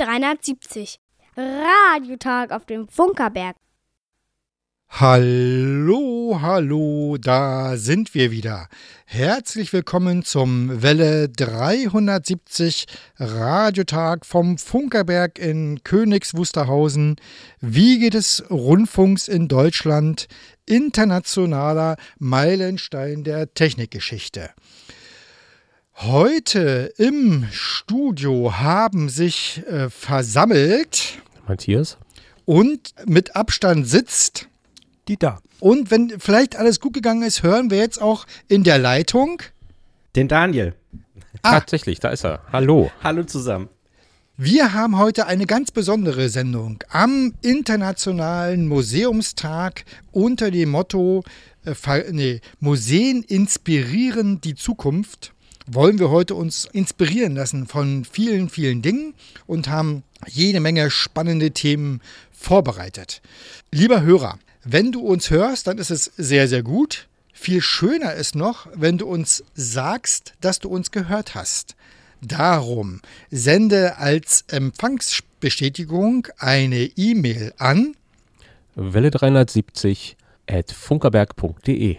Welle 370. Radiotag auf dem Funkerberg. Hallo, hallo, da sind wir wieder. Herzlich willkommen zum Welle 370 Radiotag vom Funkerberg in Königs Wusterhausen. Wie geht es Rundfunks in Deutschland? Internationaler Meilenstein der Technikgeschichte. Heute im Studio haben sich äh, versammelt Matthias und mit Abstand sitzt die da. Und wenn vielleicht alles gut gegangen ist, hören wir jetzt auch in der Leitung den Daniel. Ah. Tatsächlich, da ist er. Hallo. Hallo zusammen. Wir haben heute eine ganz besondere Sendung am Internationalen Museumstag unter dem Motto äh, nee, Museen inspirieren die Zukunft. Wollen wir heute uns inspirieren lassen von vielen, vielen Dingen und haben jede Menge spannende Themen vorbereitet. Lieber Hörer, wenn du uns hörst, dann ist es sehr, sehr gut. Viel schöner ist noch, wenn du uns sagst, dass du uns gehört hast. Darum sende als Empfangsbestätigung eine E-Mail an Welle 370 at funkerberg.de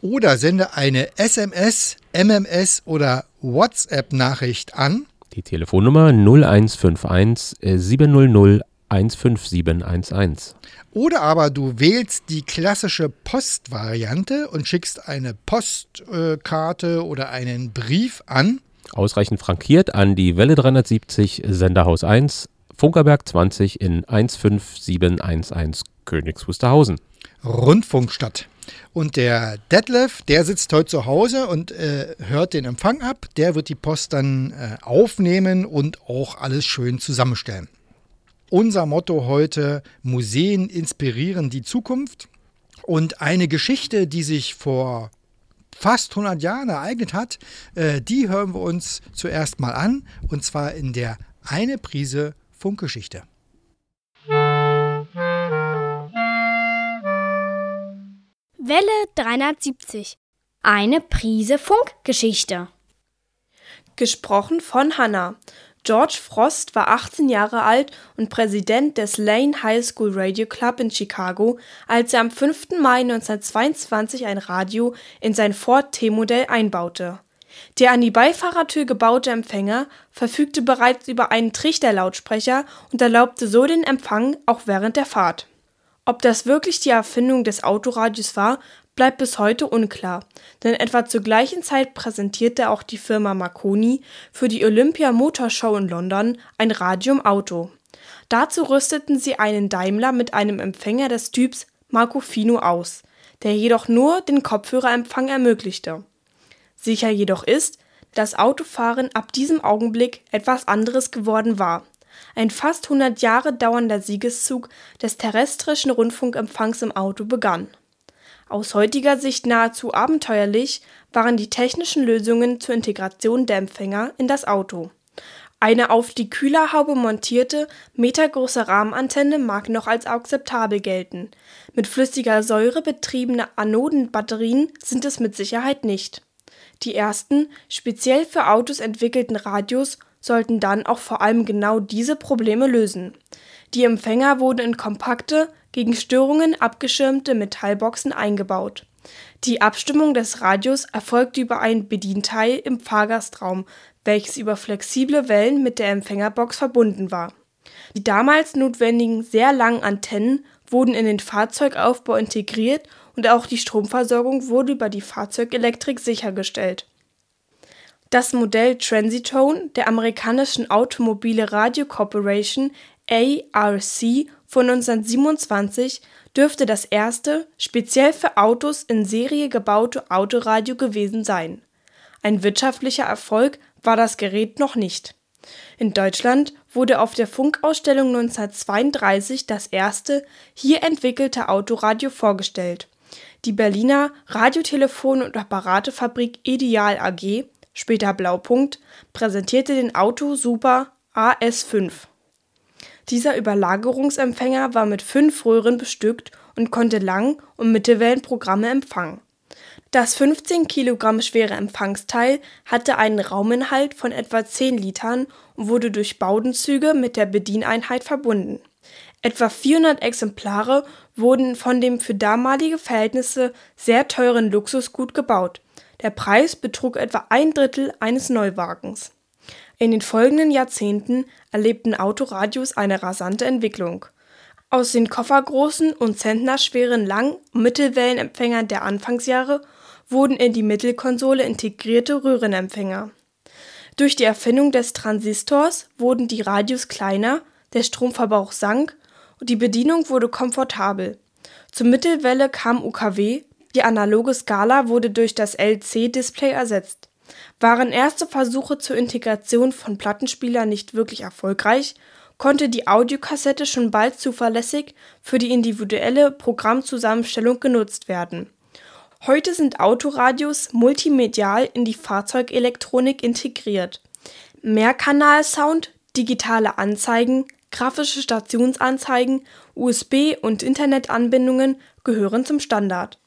oder sende eine SMS, MMS oder WhatsApp-Nachricht an die Telefonnummer 0151 700 15711. Oder aber du wählst die klassische Postvariante und schickst eine Postkarte oder einen Brief an. Ausreichend frankiert an die Welle 370 Senderhaus 1, Funkerberg 20 in 15711 Königs Wusterhausen. Rundfunkstadt. Und der Detlef, der sitzt heute zu Hause und äh, hört den Empfang ab. Der wird die Post dann äh, aufnehmen und auch alles schön zusammenstellen. Unser Motto heute, Museen inspirieren die Zukunft. Und eine Geschichte, die sich vor fast 100 Jahren ereignet hat, äh, die hören wir uns zuerst mal an. Und zwar in der Eine Prise Funkgeschichte. Welle 370. Eine Prise Funkgeschichte. Gesprochen von Hannah. George Frost war 18 Jahre alt und Präsident des Lane High School Radio Club in Chicago, als er am 5. Mai 1922 ein Radio in sein Ford T-Modell einbaute. Der an die Beifahrertür gebaute Empfänger verfügte bereits über einen Trichterlautsprecher und erlaubte so den Empfang auch während der Fahrt. Ob das wirklich die Erfindung des Autoradios war, bleibt bis heute unklar, denn etwa zur gleichen Zeit präsentierte auch die Firma Marconi für die Olympia Motor Show in London ein Radio im Auto. Dazu rüsteten sie einen Daimler mit einem Empfänger des Typs Marcofino aus, der jedoch nur den Kopfhörerempfang ermöglichte. Sicher jedoch ist, dass Autofahren ab diesem Augenblick etwas anderes geworden war. Ein fast 100 Jahre dauernder Siegeszug des terrestrischen Rundfunkempfangs im Auto begann. Aus heutiger Sicht nahezu abenteuerlich waren die technischen Lösungen zur Integration der Empfänger in das Auto. Eine auf die Kühlerhaube montierte, metergroße Rahmenantenne mag noch als akzeptabel gelten. Mit flüssiger Säure betriebene Anodenbatterien sind es mit Sicherheit nicht. Die ersten, speziell für Autos entwickelten Radios sollten dann auch vor allem genau diese Probleme lösen. Die Empfänger wurden in kompakte, gegen Störungen abgeschirmte Metallboxen eingebaut. Die Abstimmung des Radios erfolgte über ein Bedienteil im Fahrgastraum, welches über flexible Wellen mit der Empfängerbox verbunden war. Die damals notwendigen sehr langen Antennen wurden in den Fahrzeugaufbau integriert und auch die Stromversorgung wurde über die Fahrzeugelektrik sichergestellt. Das Modell Transitone der amerikanischen Automobile Radio Corporation ARC von 1927 dürfte das erste, speziell für Autos in Serie gebaute Autoradio gewesen sein. Ein wirtschaftlicher Erfolg war das Gerät noch nicht. In Deutschland wurde auf der Funkausstellung 1932 das erste hier entwickelte Autoradio vorgestellt. Die Berliner Radiotelefon- und Apparatefabrik Ideal AG, später Blaupunkt, präsentierte den Auto Super AS5. Dieser Überlagerungsempfänger war mit fünf Röhren bestückt und konnte Lang- und Mittelwellenprogramme empfangen. Das 15 Kilogramm schwere Empfangsteil hatte einen Rauminhalt von etwa 10 Litern und wurde durch Bowdenzüge mit der Bedieneinheit verbunden. Etwa 400 Exemplare wurden von dem für damalige Verhältnisse sehr teuren Luxusgut gebaut. Der Preis betrug etwa ein Drittel eines Neuwagens. In den folgenden Jahrzehnten erlebten Autoradios eine rasante Entwicklung. Aus den koffergroßen und zentnerschweren Lang- und Mittelwellenempfängern der Anfangsjahre wurden in die Mittelkonsole integrierte Röhrenempfänger. Durch die Erfindung des Transistors wurden die Radios kleiner, der Stromverbrauch sank und die Bedienung wurde komfortabel. Zur Mittelwelle kam UKW, die analoge Skala wurde durch das LC-Display ersetzt. Waren erste Versuche zur Integration von Plattenspielern nicht wirklich erfolgreich, konnte die Audiokassette schon bald zuverlässig für die individuelle Programmzusammenstellung genutzt werden. Heute sind Autoradios multimedial in die Fahrzeugelektronik integriert. Mehrkanalsound, digitale Anzeigen, grafische Stationsanzeigen, USB- und Internetanbindungen gehören zum Standard.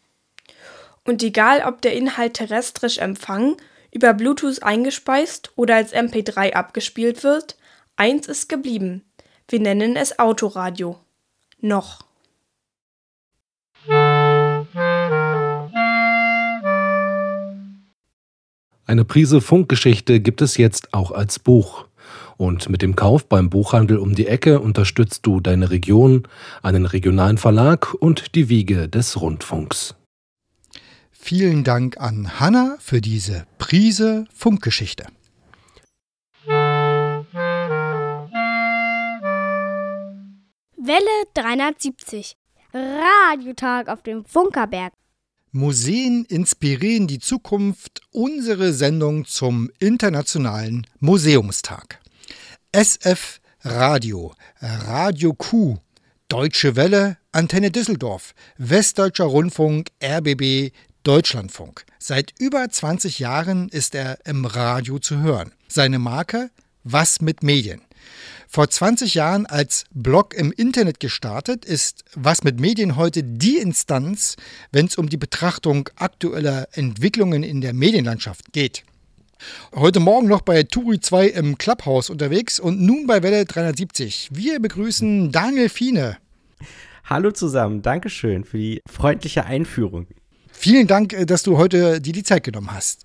Und egal, ob der Inhalt terrestrisch empfangen, über Bluetooth eingespeist oder als MP3 abgespielt wird, eins ist geblieben. Wir nennen es Autoradio. Noch. Eine Prise Funkgeschichte gibt es jetzt auch als Buch. Und mit dem Kauf beim Buchhandel um die Ecke unterstützt du deine Region, einen regionalen Verlag und die Wiege des Rundfunks. Vielen Dank an Hanna für diese Prise Funkgeschichte. Welle 370. Radiotag auf dem Funkerberg. Museen inspirieren die Zukunft, unsere Sendung zum Internationalen Museumstag. SF Radio, Radio Q, Deutsche Welle, Antenne Düsseldorf, Westdeutscher Rundfunk, RBB, Deutschlandfunk. Seit über 20 Jahren ist er im Radio zu hören. Seine Marke Was mit Medien. Vor 20 Jahren als Blog im Internet gestartet, ist Was mit Medien heute die Instanz, wenn es um die Betrachtung aktueller Entwicklungen in der Medienlandschaft geht. Heute Morgen noch bei Turi 2 im Clubhouse unterwegs und nun bei Welle 370. Wir begrüßen Daniel Fiene. Hallo zusammen, Dankeschön für die freundliche Einführung. Vielen Dank, äh, dass du heute dir die Zeit genommen hast.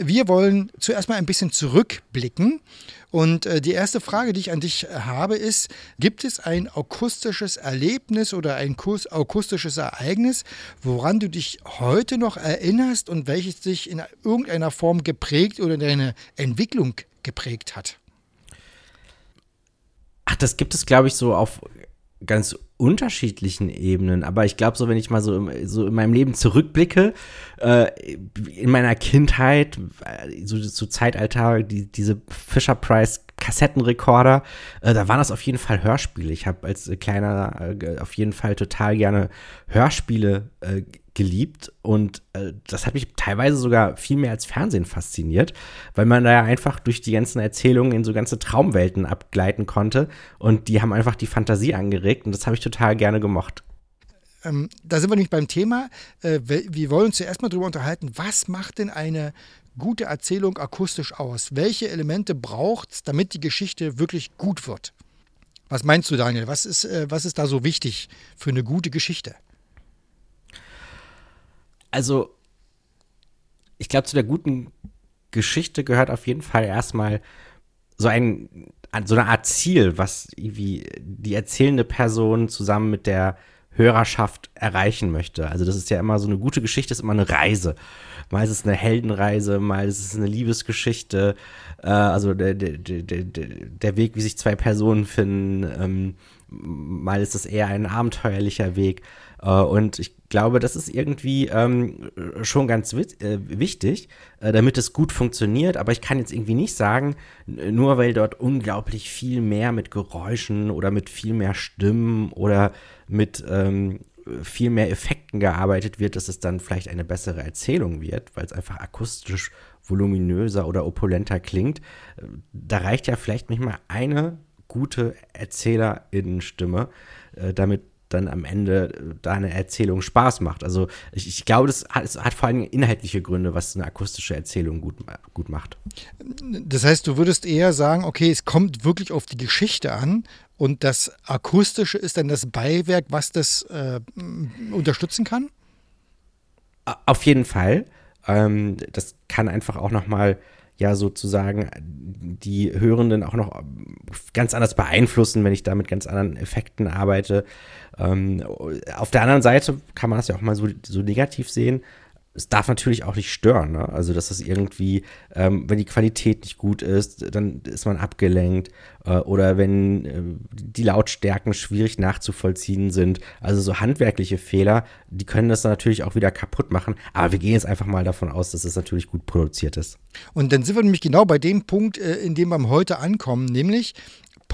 Wir wollen zuerst mal ein bisschen zurückblicken. Und äh, die erste Frage, die ich an dich habe, ist, gibt es ein akustisches Erlebnis oder ein akustisches Ereignis, woran du dich heute noch erinnerst und welches dich in irgendeiner Form geprägt oder deine Entwicklung geprägt hat? Ach, das gibt es, glaube ich, so auf ganz unterschiedlichen Ebenen. Aber ich glaube, so wenn ich mal so, so in meinem Leben zurückblicke, äh, in meiner Kindheit, äh, so zu Zeitalter, die, diese Fisher Price Kassettenrekorder, äh, da waren das auf jeden Fall Hörspiele. Ich habe als kleiner äh, auf jeden Fall total gerne Hörspiele äh, geliebt und äh, das hat mich teilweise sogar viel mehr als Fernsehen fasziniert, weil man da ja einfach durch die ganzen Erzählungen in so ganze Traumwelten abgleiten konnte und die haben einfach die Fantasie angeregt und das habe ich total gerne gemocht. Ähm, da sind wir nämlich beim Thema. Äh, wir wollen uns zuerst mal darüber unterhalten, was macht denn eine gute Erzählung akustisch aus? Welche Elemente braucht es, damit die Geschichte wirklich gut wird? Was meinst du, Daniel? Was ist, äh, was ist da so wichtig für eine gute Geschichte? Also ich glaube, zu der guten Geschichte gehört auf jeden Fall erstmal so ein, so eine Art Ziel, was irgendwie die erzählende Person zusammen mit der Hörerschaft erreichen möchte. Also das ist ja immer so eine gute Geschichte, ist immer eine Reise. Mal ist es eine Heldenreise, mal ist es eine Liebesgeschichte, äh, also der, der, der, der Weg, wie sich zwei Personen finden, ähm, mal ist es eher ein abenteuerlicher Weg. Äh, und ich glaube, das ist irgendwie ähm, schon ganz äh, wichtig, äh, damit es gut funktioniert. Aber ich kann jetzt irgendwie nicht sagen, nur weil dort unglaublich viel mehr mit Geräuschen oder mit viel mehr Stimmen oder mit ähm, viel mehr Effekten gearbeitet wird, dass es dann vielleicht eine bessere Erzählung wird, weil es einfach akustisch voluminöser oder opulenter klingt. Da reicht ja vielleicht manchmal eine gute Erzählerinnenstimme, äh, damit dann am Ende deine Erzählung Spaß macht. Also ich, ich glaube, das hat, es hat vor allem inhaltliche Gründe, was eine akustische Erzählung gut, gut macht. Das heißt, du würdest eher sagen, okay, es kommt wirklich auf die Geschichte an und das Akustische ist dann das Beiwerk, was das äh, unterstützen kann? Auf jeden Fall. Ähm, das kann einfach auch noch mal ja sozusagen die Hörenden auch noch ganz anders beeinflussen, wenn ich da mit ganz anderen Effekten arbeite. Ähm, auf der anderen Seite kann man das ja auch mal so, so negativ sehen es darf natürlich auch nicht stören. Ne? Also, dass das irgendwie, ähm, wenn die Qualität nicht gut ist, dann ist man abgelenkt. Äh, oder wenn äh, die Lautstärken schwierig nachzuvollziehen sind. Also, so handwerkliche Fehler, die können das natürlich auch wieder kaputt machen. Aber wir gehen jetzt einfach mal davon aus, dass es natürlich gut produziert ist. Und dann sind wir nämlich genau bei dem Punkt, äh, in dem wir heute ankommen, nämlich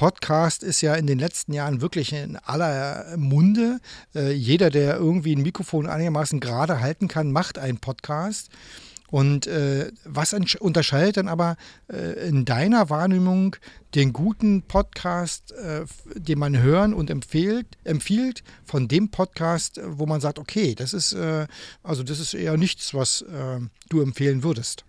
Podcast ist ja in den letzten Jahren wirklich in aller Munde. Äh, jeder, der irgendwie ein Mikrofon einigermaßen gerade halten kann, macht einen Podcast. Und äh, was unterscheidet dann aber äh, in deiner Wahrnehmung den guten Podcast, äh, den man hören und empfiehlt, empfiehlt, von dem Podcast, wo man sagt, okay, das ist äh, also das ist eher nichts, was äh, du empfehlen würdest?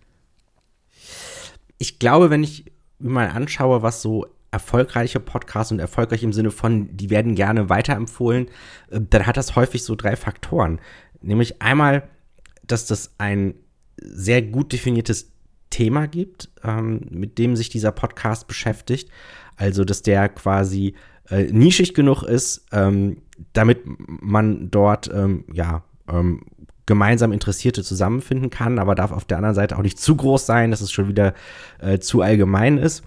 Ich glaube, wenn ich mir mal anschaue, was so erfolgreiche Podcasts und erfolgreich im Sinne von, die werden gerne weiterempfohlen, äh, dann hat das häufig so drei Faktoren. Nämlich einmal, dass das ein sehr gut definiertes Thema gibt, ähm, mit dem sich dieser Podcast beschäftigt. Also, dass der quasi äh, nischig genug ist, ähm, damit man dort, ähm, ja, ähm, gemeinsam Interessierte zusammenfinden kann, aber darf auf der anderen Seite auch nicht zu groß sein, dass es schon wieder äh, zu allgemein ist.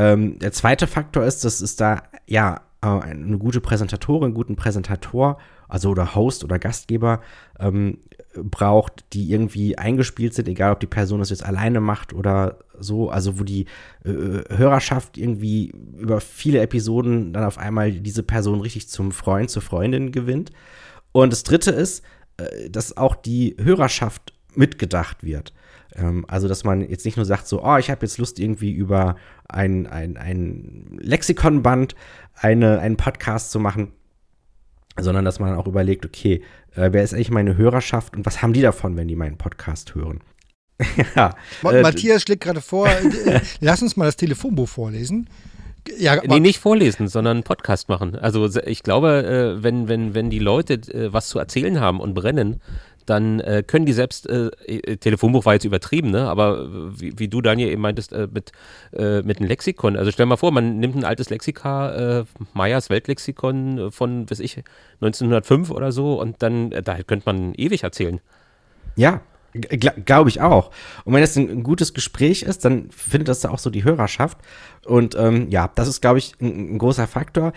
Ähm, der zweite Faktor ist, dass es da ja äh, eine gute Präsentatorin, einen guten Präsentator, also oder Host oder Gastgeber ähm, braucht, die irgendwie eingespielt sind, egal ob die Person das jetzt alleine macht oder so, also wo die äh, Hörerschaft irgendwie über viele Episoden dann auf einmal diese Person richtig zum Freund, zur Freundin gewinnt. Und das dritte ist, äh, dass auch die Hörerschaft mitgedacht wird. Ähm, also, dass man jetzt nicht nur sagt, so, oh, ich habe jetzt Lust, irgendwie über ein, ein, ein Lexikonband eine, einen Podcast zu machen, sondern dass man auch überlegt, okay, äh, wer ist eigentlich meine Hörerschaft und was haben die davon, wenn die meinen Podcast hören? ja, äh, Matthias schlägt gerade vor, äh, lass uns mal das Telefonbuch vorlesen. Ja, nee, nicht vorlesen, sondern einen Podcast machen. Also ich glaube, äh, wenn, wenn, wenn die Leute was zu erzählen haben und brennen, dann äh, können die selbst, äh, äh, Telefonbuch war jetzt übertrieben, ne? aber wie, wie du, Daniel, eben meintest, äh, mit, äh, mit einem Lexikon. Also stell mal vor, man nimmt ein altes Lexika, äh, Meyers Weltlexikon von, weiß ich, 1905 oder so und dann, da könnte man ewig erzählen. Ja, Glaube ich auch. Und wenn ein, ein, gutes Gespräch ist, dann findet das da auch so die Hörerschaft. Und ähm, ja, das ist, glaube ich, ein, ein, großer Faktor.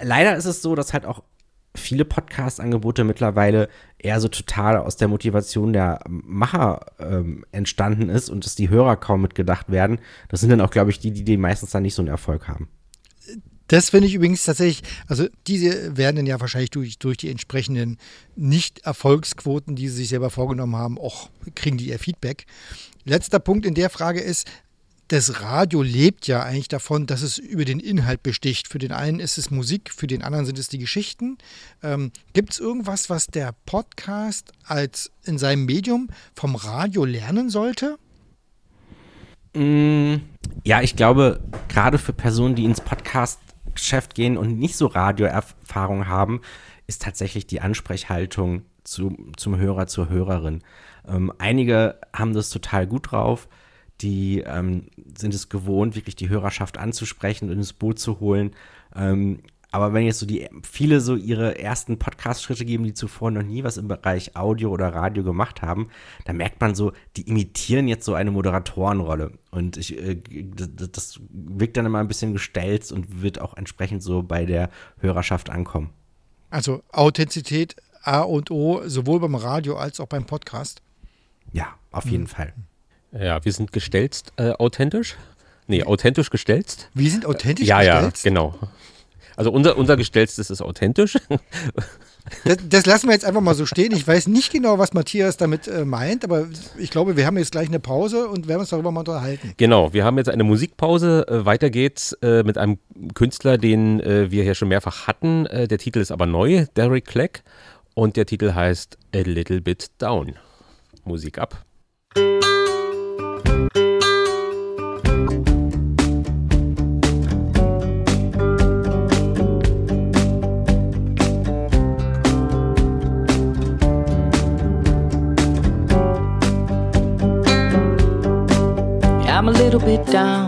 Leider ist es so, dass halt auch viele Podcast-Angebote mittlerweile eher so total aus der Motivation der Macher ähm, entstanden ist und dass die Hörer kaum mitgedacht werden. Das sind dann auch, glaube ich, die, die, die meistens dann nicht so einen Erfolg haben. Das finde ich übrigens tatsächlich, also diese werden dann ja wahrscheinlich durch, durch die entsprechenden Nicht-Erfolgsquoten, die sie sich selber vorgenommen haben, auch kriegen die ihr Feedback. Letzter Punkt in der Frage ist, das Radio lebt ja eigentlich davon, dass es über den Inhalt besticht. Für den einen ist es Musik, für den anderen sind es die Geschichten. Ähm, Gibt es irgendwas, was der Podcast als in seinem Medium vom Radio lernen sollte? Mm, ja, ich glaube, gerade für Personen, die ins Podcast-Geschäft gehen und nicht so Radioerfahrung haben, ist tatsächlich die Ansprechhaltung zu, zum Hörer, zur Hörerin. Ähm, einige haben das total gut drauf die ähm, sind es gewohnt, wirklich die Hörerschaft anzusprechen und ins Boot zu holen. Ähm, aber wenn jetzt so die viele so ihre ersten Podcast-Schritte geben, die zuvor noch nie was im Bereich Audio oder Radio gemacht haben, dann merkt man so, die imitieren jetzt so eine Moderatorenrolle. Und ich, äh, das, wirkt dann immer ein bisschen gestelzt und wird auch entsprechend so bei der Hörerschaft ankommen. Also Authentizität A und O, sowohl beim Radio als auch beim Podcast. Ja, auf jeden mhm. Fall. Ja, wir sind gestelzt äh, authentisch. Nee, authentisch gestelzt. Wir sind authentisch ja, gestelzt? Ja, genau. Also unser, unser gestellstes ist authentisch. Das, das, lassen wir jetzt einfach mal so stehen. Ich weiß nicht genau, was Matthias damit äh, meint, aber ich glaube, wir haben jetzt gleich eine Pause und werden uns darüber mal unterhalten. Genau, wir haben jetzt eine Musikpause. Äh, weiter geht's äh, mit einem Künstler, den äh, wir hier schon mehrfach hatten. Äh, der Titel ist aber neu, Derek Clegg. Und der Titel heißt A Little Bit Down. Musik ab. Down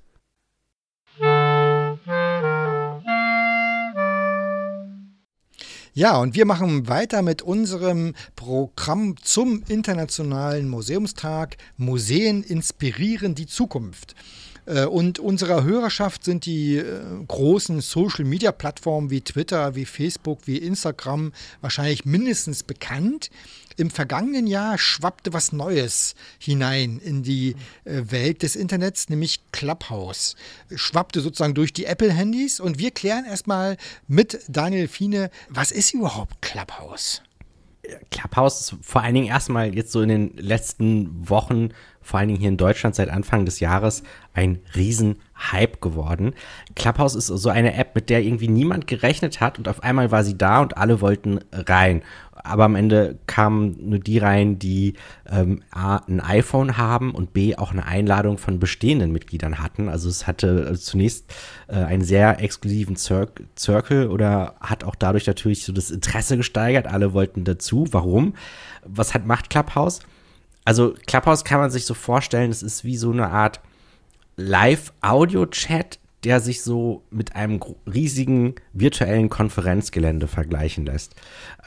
Ja, und wir machen weiter mit unserem Programm zum Internationalen Museumstag Museen inspirieren die Zukunft. Äh, Und unserer Hörerschaft sind die äh, großen Social-Media-Plattformen wie Twitter, wie Facebook, wie Instagram wahrscheinlich mindestens bekannt. Im vergangenen Jahr schwappte was Neues hinein in die äh, Welt des Internets, nämlich Clubhouse. Schwappte sozusagen durch die Apple-Handys und wir klären erstmal mit Daniel Fiene, was ist überhaupt Clubhouse? Clubhouse ist vor allen Dingen erstmal jetzt so in den letzten Wochen, vor allen Dingen hier in Deutschland seit Anfang des Jahres, ein Riesen-Hype geworden. Clubhouse ist so eine App, mit der irgendwie niemand gerechnet hat und auf einmal war sie da und alle wollten rein. Aber am Ende kamen nur die rein, die ähm, A, ein iPhone haben und B, auch eine Einladung von bestehenden Mitgliedern hatten. Also es hatte äh, zunächst äh, einen sehr exklusiven Cir Circle oder hat auch dadurch natürlich so das Interesse gesteigert. Alle wollten dazu. Warum? Was hat macht Clubhouse? Also Clubhouse kann man sich so vorstellen, es ist wie so eine Art Live-Audio-Chat, der sich so mit einem riesigen virtuellen Konferenzgelände vergleichen lässt.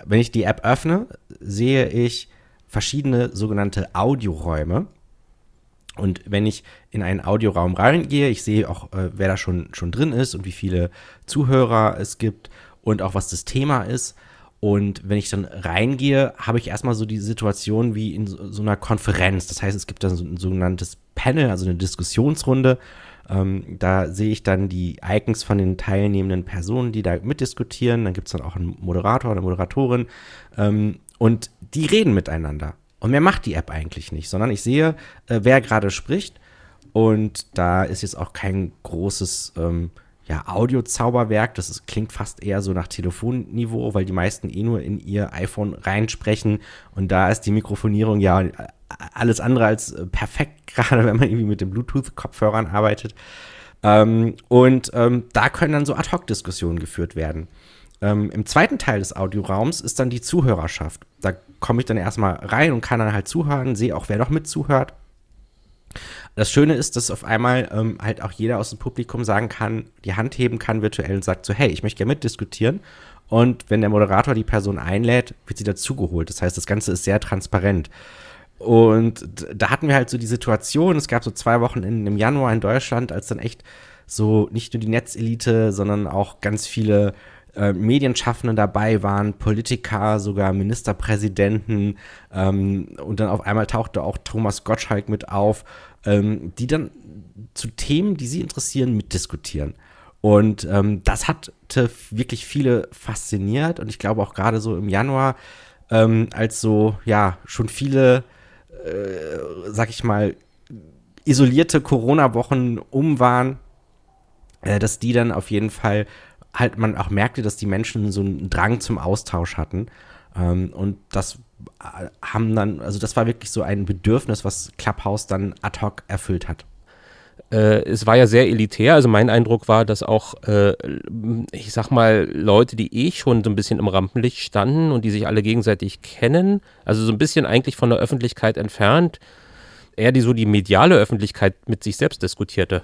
Wenn ich die App öffne, sehe ich verschiedene sogenannte Audioräume. Und wenn ich in einen Audioraum reingehe, ich sehe auch, äh, wer da schon, schon drin ist und wie viele Zuhörer es gibt und auch was das Thema ist. Und wenn ich dann reingehe, habe ich erstmal so die Situation wie in so, einer Konferenz. Das heißt, es gibt dann so ein sogenanntes Panel, also eine Diskussionsrunde. Ähm, da sehe ich dann die Icons von den teilnehmenden Personen, die da mitdiskutieren. Dann gibt es dann auch einen Moderator oder Moderatorin. Ähm, und die reden miteinander. Und mehr macht die App eigentlich nicht, sondern ich sehe, äh, wer gerade spricht. Und da ist jetzt auch kein großes ähm, ja, Audio-Zauberwerk. Das ist, klingt fast eher so nach Telefonniveau, weil die meisten eh nur in ihr iPhone reinsprechen. Und da ist die Mikrofonierung ja äh, alles andere als äh, perfekt, gerade wenn man irgendwie mit den Bluetooth-Kopfhörern arbeitet. Ähm, und ähm, da können dann so Ad-Hoc-Diskussionen geführt werden. Ähm, Im zweiten Teil des Audioraums ist dann die Zuhörerschaft. Da komme ich dann erstmal rein und kann dann halt zuhören, sehe auch, wer noch mit zuhört. Das Schöne ist, dass auf einmal ähm, halt auch jeder aus dem Publikum sagen kann, die Hand heben kann virtuell und sagt so, hey, ich möchte gerne mitdiskutieren. Und wenn der Moderator die Person einlädt, wird sie dazugeholt. Das heißt, das Ganze ist sehr transparent. Und da hatten wir halt so die Situation, es gab so zwei Wochen in, im Januar in Deutschland, als dann echt so nicht nur die Netzelite, sondern auch ganz viele äh, Medienschaffende dabei waren, Politiker, sogar Ministerpräsidenten ähm, und dann auf einmal tauchte auch Thomas Gottschalk mit auf, ähm, die dann zu Themen, die sie interessieren, mitdiskutieren. Und ähm, das hatte wirklich viele fasziniert und ich glaube auch gerade so im Januar, ähm, als so, ja, schon viele, äh, sag ich mal, isolierte Corona-Wochen um waren, äh, dass die dann auf jeden Fall halt man auch merkte, dass die Menschen so einen Drang zum Austausch hatten. Ähm, und das haben dann, also das war wirklich so ein Bedürfnis, was Clubhouse dann ad hoc erfüllt hat. Äh, es war ja sehr elitär, also mein Eindruck war, dass auch, äh, ich sag mal, Leute, die eh schon so ein bisschen im Rampenlicht standen und die sich alle gegenseitig kennen, also so ein bisschen eigentlich von der Öffentlichkeit entfernt, eher die so die mediale Öffentlichkeit mit sich selbst diskutierte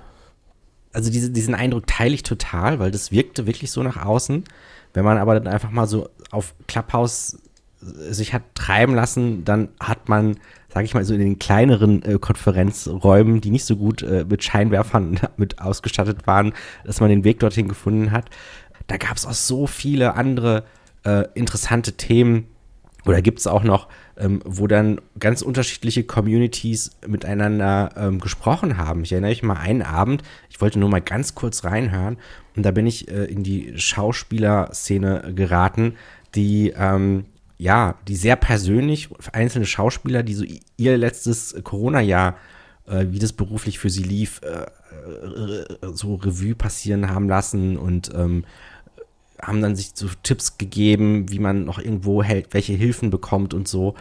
also diese, diesen Eindruck teile ich total, weil das wirkte wirklich so nach außen. Wenn man aber dann einfach mal so auf Clubhouse sich hat treiben lassen, dann hat man, sage ich mal, so in den kleineren äh, Konferenzräumen, die nicht so gut äh, mit Scheinwerfern mit ausgestattet waren, dass man den Weg dorthin gefunden hat. Da gab es auch so viele andere äh, interessante Themen, oder gibt es auch noch, ähm, wo dann ganz unterschiedliche Communities miteinander ähm, gesprochen haben. Ich erinnere mich mal einen Abend, ich wollte nur mal ganz kurz reinhören und da bin ich äh, in die Schauspielerszene geraten, die ähm, ja, die sehr persönlich, einzelne Schauspieler, die so ihr letztes Corona-Jahr, äh, wie das beruflich für sie lief, äh, äh so Revue passieren haben lassen und ähm, haben dann sich so Tipps gegeben, wie man noch irgendwo hält, welche Hilfen bekommt und so.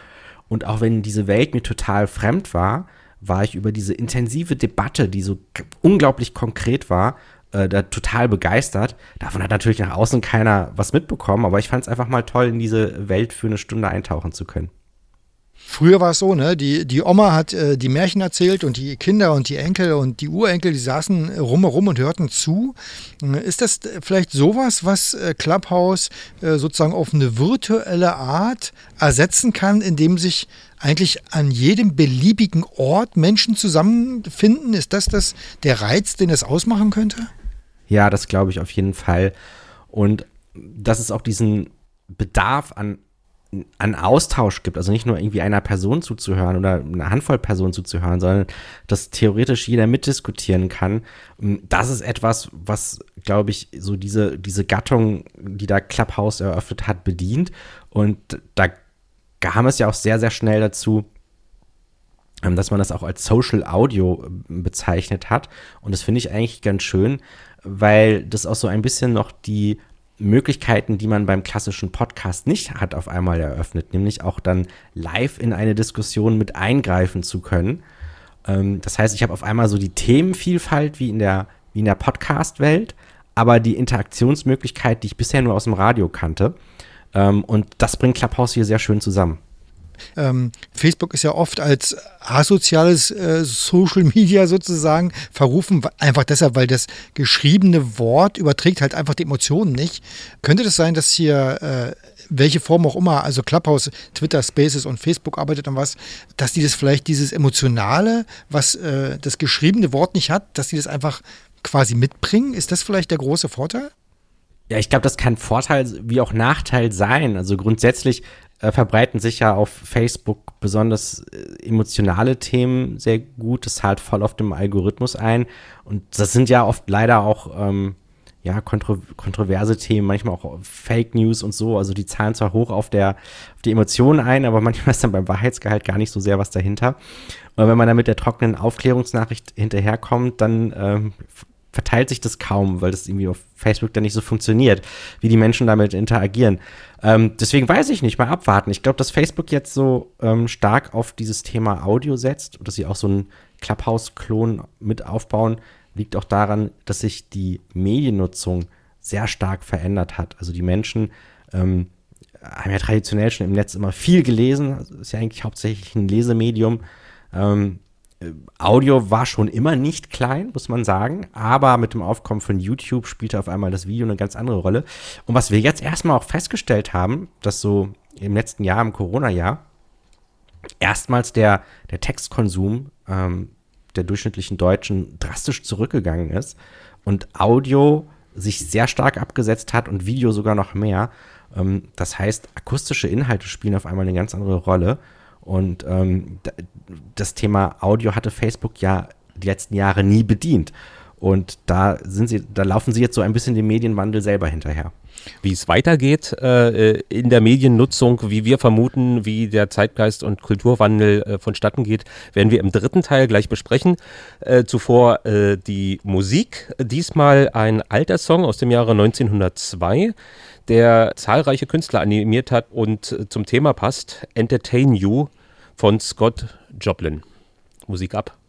Und auch wenn diese Welt mir total fremd war, war ich über diese intensive Debatte, die so unglaublich konkret war, äh, da total begeistert. Davon hat natürlich nach außen keiner was mitbekommen, aber ich fand es einfach mal toll, in diese Welt für eine Stunde eintauchen zu können. Früher war es so, ne? Die, die Oma hat äh, die Märchen erzählt und die Kinder und die Enkel und die Urenkel, die saßen rumherum und hörten zu. Äh, ist das vielleicht sowas, was äh, Clubhouse äh, sozusagen auf eine virtuelle Art ersetzen kann, indem sich eigentlich an jedem beliebigen Ort Menschen zusammenfinden? Ist das, das der Reiz, den es ausmachen könnte? Ja, das glaube ich auf jeden Fall. Und dass es auch diesen Bedarf an an Austausch gibt, also nicht nur irgendwie einer Person zuzuhören oder eine Handvoll Personen zuzuhören, sondern dass theoretisch jeder mitdiskutieren kann. Das ist etwas, was, glaube ich, so diese, diese Gattung, die da Clubhouse eröffnet hat, bedient. Und da kam es ja auch sehr, sehr schnell dazu, ähm, dass man das auch als Social Audio ähm, bezeichnet hat. Und das finde ich eigentlich ganz schön, weil das auch so ein bisschen noch die Möglichkeiten, die man beim klassischen Podcast nicht hat, auf einmal eröffnet, nämlich auch dann live in eine Diskussion mit eingreifen zu können. Ähm, das heißt, ich habe auf einmal so die Themenvielfalt wie in der, der Podcast-Welt, aber die Interaktionsmöglichkeit, die ich bisher nur aus dem Radio kannte. Ähm, und das bringt Clubhouse hier sehr schön zusammen. Ähm, Facebook ist ja oft als asoziales äh, Social Media sozusagen verrufen, einfach deshalb, weil das geschriebene Wort überträgt halt einfach die Emotionen nicht. Könnte das sein, dass hier äh, welche Form auch immer, also Clubhouse, Twitter, Spaces und Facebook arbeitet an was, dass die das vielleicht dieses Emotionale, was äh, das geschriebene Wort nicht hat, dass die das einfach quasi mitbringen? Ist das vielleicht der große Vorteil? Ja, ich glaube, das kann Vorteil wie auch Nachteil sein. Also grundsätzlich äh, verbreiten sich ja auf Facebook besonders äh, emotionale Themen sehr gut. Das zahlt voll auf dem Algorithmus ein. Und das sind ja oft leider auch ähm, ja, kontro kontroverse Themen, manchmal auch Fake News und so. Also die zahlen zwar hoch auf, der, auf die Emotionen ein, aber manchmal ist dann beim Wahrheitsgehalt gar nicht so sehr was dahinter. Und wenn man dann mit der trockenen Aufklärungsnachricht hinterherkommt, dann ähm, verteilt sich das kaum, weil das irgendwie auf Facebook dann nicht so funktioniert, wie die Menschen damit interagieren. Ähm, deswegen weiß ich nicht, mal abwarten. Ich glaube, dass Facebook jetzt so ähm, stark auf dieses Thema Audio setzt und dass sie auch so einen Clubhouse-Klon mit aufbauen, liegt auch daran, dass sich die Mediennutzung sehr stark verändert hat. Also die Menschen ähm, haben ja traditionell schon im Netz immer viel gelesen. Also ist ja eigentlich hauptsächlich ein Lesemedium. Ähm, Audio war schon immer nicht klein, muss man sagen, aber mit dem Aufkommen von YouTube spielte auf einmal das Video eine ganz andere Rolle. Und was wir jetzt erstmal auch festgestellt haben, dass so im letzten Jahr, im Corona-Jahr, erstmals der, der Textkonsum ähm, der durchschnittlichen Deutschen drastisch zurückgegangen ist und Audio sich sehr stark abgesetzt hat und Video sogar noch mehr. Ähm, das heißt, akustische Inhalte spielen auf einmal eine ganz andere Rolle. Und ähm, das Thema Audio hatte Facebook ja die letzten Jahre nie bedient. Und da sind sie, da laufen sie jetzt so ein bisschen dem Medienwandel selber hinterher. Wie es weitergeht äh, in der Mediennutzung, wie wir vermuten, wie der Zeitgeist und Kulturwandel äh, vonstatten geht, werden wir im dritten Teil gleich besprechen. Äh, zuvor äh, die Musik. Diesmal ein alter Song aus dem Jahre 1902, der zahlreiche Künstler animiert hat und äh, zum Thema passt. Entertain You von Scott Joplin. Musik ab.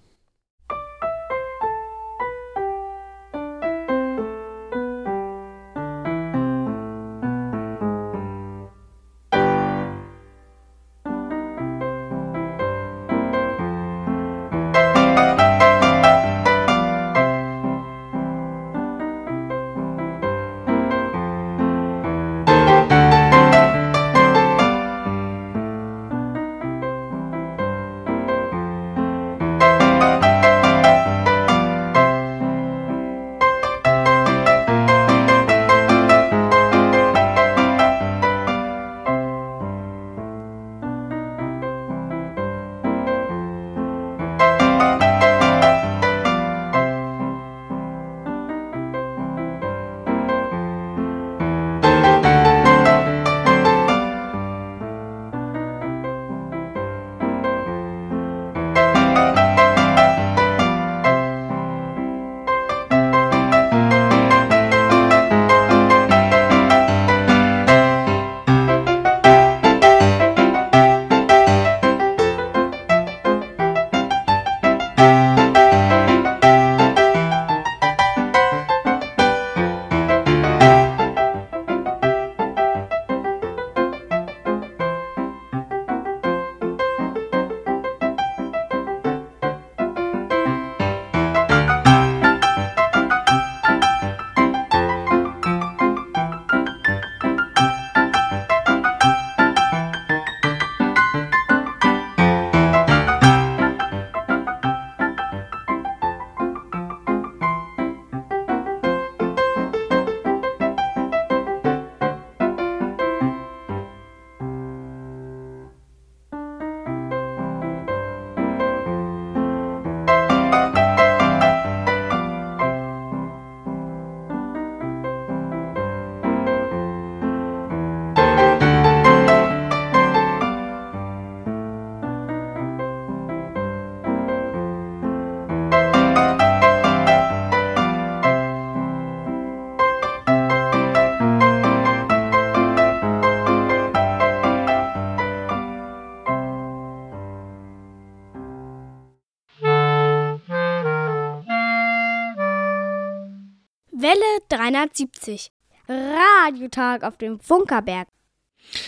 Welle 370. Radiotag auf dem Funkerberg.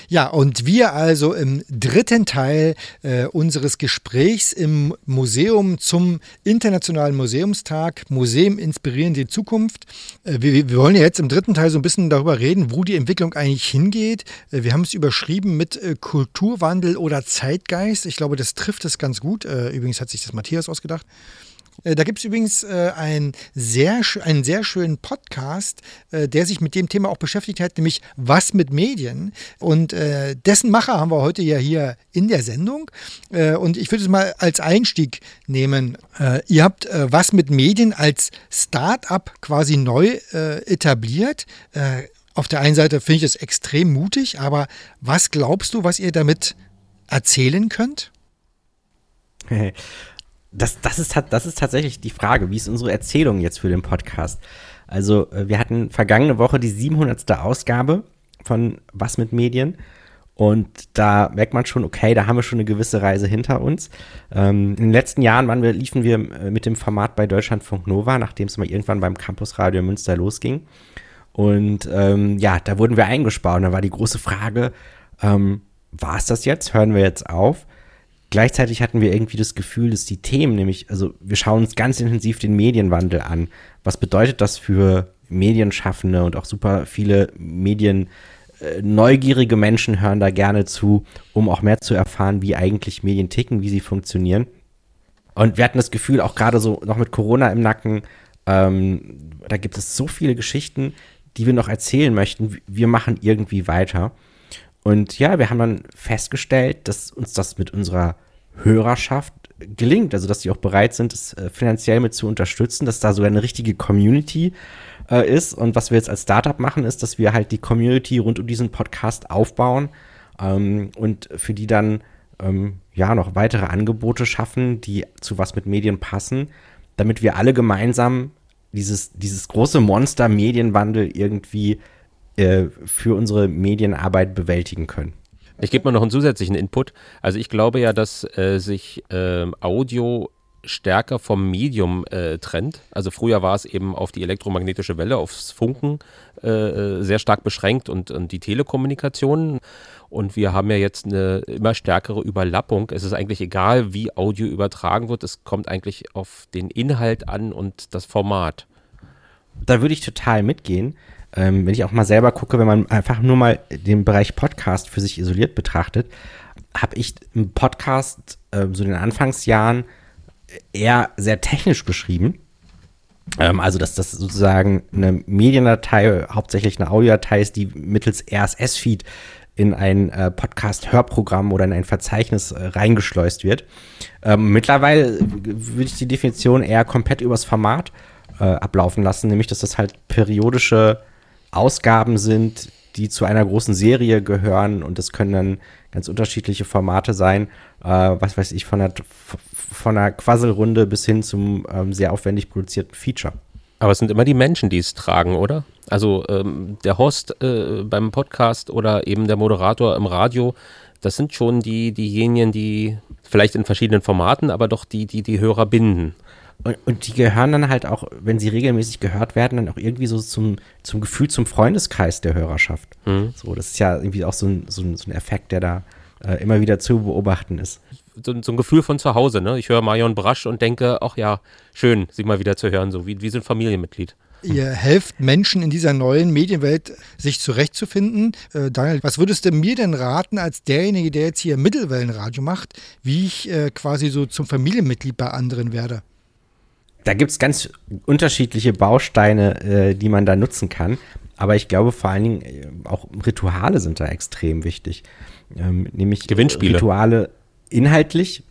Ja, und wir also im dritten Teil äh, unseres Gesprächs im Museum zum Internationalen Museumstag Museum inspirieren die Zukunft. Äh, wir, wir, wollen ja jetzt im dritten Teil so ein bisschen darüber reden, wo die Entwicklung eigentlich hingeht. Äh, wir haben es überschrieben mit äh, Kulturwandel oder Zeitgeist. Ich glaube, das trifft es ganz gut. Äh, übrigens hat sich das Matthias ausgedacht. Äh, da gibt es übrigens äh, einen, sehr, einen sehr schönen Podcast, äh, der sich mit dem Thema auch beschäftigt hat, nämlich Was mit Medien. Und äh, dessen Macher haben wir heute ja hier in der Sendung. Äh, und ich würde es mal als Einstieg nehmen. Äh, ihr habt Was mit Medien als Start-up quasi neu etabliert. auf der einen Seite finde ich das extrem mutig, aber was glaubst du, was ihr damit erzählen könnt? das, das, ist, das ist tatsächlich die Frage. Wie ist unsere Erzählung jetzt für den Podcast? Also, äh, wir hatten vergangene Woche die 700. Ausgabe von Was mit Medien. Und da merkt man schon, okay, da haben wir schon eine gewisse Reise hinter uns. Ähm, in den letzten Jahren waren wir, liefen wir äh, mit dem Format bei Deutschlandfunk Nova, nachdem es mal irgendwann beim Campusradio Münster losging. Und ähm, ja, da wurden wir eingespannt. Da war die große Frage, ähm, war es das jetzt? Hören wir jetzt auf? Gleichzeitig hatten wir irgendwie das Gefühl, dass die Themen, nämlich, also wir schauen uns ganz intensiv den Medienwandel an. Was bedeutet das für Medienschaffende und auch super viele Medien, äh, neugierige Menschen hören da gerne zu, um auch mehr zu erfahren, wie eigentlich Medien ticken, wie sie funktionieren. Und wir hatten das Gefühl, auch gerade so noch mit Corona im Nacken, ähm, da gibt es so viele Geschichten, die wir noch erzählen möchten. Wir machen irgendwie weiter. Und ja, wir haben dann festgestellt, dass uns das mit unserer Hörerschaft gelingt, also dass die auch bereit sind, es äh, finanziell mit zu unterstützen, dass da sogar eine richtige Community äh, ist. Und was wir jetzt als Startup machen, ist, dass wir halt die Community rund um diesen Podcast aufbauen ähm, und für die dann ähm, ja noch weitere Angebote schaffen, die zu was mit Medien passen, damit wir alle gemeinsam dieses, dieses große Monster Medienwandel irgendwie äh, für unsere Medienarbeit bewältigen können. Ich gebe mal noch einen zusätzlichen Input. Also ich glaube ja, dass äh, sich äh, Audio stärker vom Medium äh, trennt. Also früher war es eben auf die elektromagnetische Welle, aufs Funken äh, äh, sehr stark beschränkt und, und die Telekommunikation. Und wir haben ja jetzt eine immer stärkere Überlappung. Es ist eigentlich egal, wie Audio übertragen wird. Es kommt eigentlich auf den Inhalt an und das Format. Da würde ich total mitgehen ähm, wenn ich auch mal selber gucke, wenn man einfach nur mal den Bereich Podcast für sich isoliert betrachtet, habe ich im Podcast äh, so in den Anfangsjahren eher sehr technisch beschrieben. Ähm, also, dass das sozusagen eine Mediendatei, hauptsächlich eine Audiodatei ist, die mittels RSS-Feed in ein äh, Podcast-Hörprogramm oder in ein Verzeichnis äh, reingeschleust wird. Ähm, mittlerweile würde ich die Definition eher komplett übers Format äh, ablaufen lassen, nämlich dass das halt periodische Ausgaben sind, die zu einer großen Serie gehören und das können dann ganz unterschiedliche Formate sein, äh, was weiß ich, von einer, von einer Quasselrunde bis hin zum ähm, sehr aufwendig produzierten Feature. Aber es sind immer die Menschen, die es tragen, oder? Also ähm, der Host äh, beim Podcast oder eben der Moderator im Radio, das sind schon die, diejenigen, die vielleicht in verschiedenen Formaten, aber doch die, die die Hörer binden. Und, und, die gehören dann halt auch, wenn sie regelmäßig gehört werden, dann auch irgendwie so zum, zum Gefühl zum Freundeskreis der Hörerschaft. Mhm. So, das ist ja irgendwie auch so ein, so ein, so ein Effekt, der da äh, immer wieder zu beobachten ist. So, so, ein Gefühl von zu Hause, ne? Ich höre Marion Brasch und denke, ach ja, schön, sie mal wieder zu hören, so wie, wie so ein Familienmitglied. Ihr helft Menschen in dieser neuen Medienwelt, sich zurechtzufinden. Äh, Daniel, was würdest du mir denn raten, als derjenige, der jetzt hier Mittelwellenradio macht, wie ich äh, quasi so zum Familienmitglied bei anderen werde? Da gibt es ganz unterschiedliche Bausteine, äh, die man da nutzen kann. Aber ich glaube vor allen Dingen äh, auch Rituale sind da extrem wichtig. Ähm, nämlich Gewinnspiele. Rituale inhaltlich.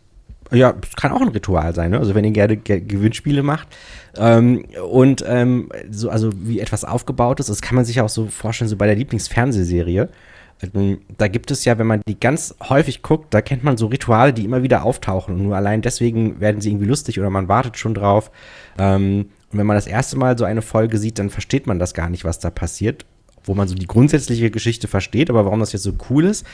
Ja, kann auch ein Ritual sein, ne? also wenn ihr gerne Gewinnspiele macht. Ähm, und ähm, so, also wie etwas aufgebaut ist, das kann man sich auch so vorstellen, so bei der Lieblingsfernsehserie. Ähm, da gibt es ja, wenn man die ganz häufig guckt, da kennt man so Rituale, die immer wieder auftauchen. Und nur allein deswegen werden sie irgendwie lustig oder man wartet schon drauf. Ähm, und wenn man das erste Mal so eine Folge sieht, dann versteht man das gar nicht, was da passiert. Wo man so die grundsätzliche Geschichte versteht, aber warum das jetzt so cool ist,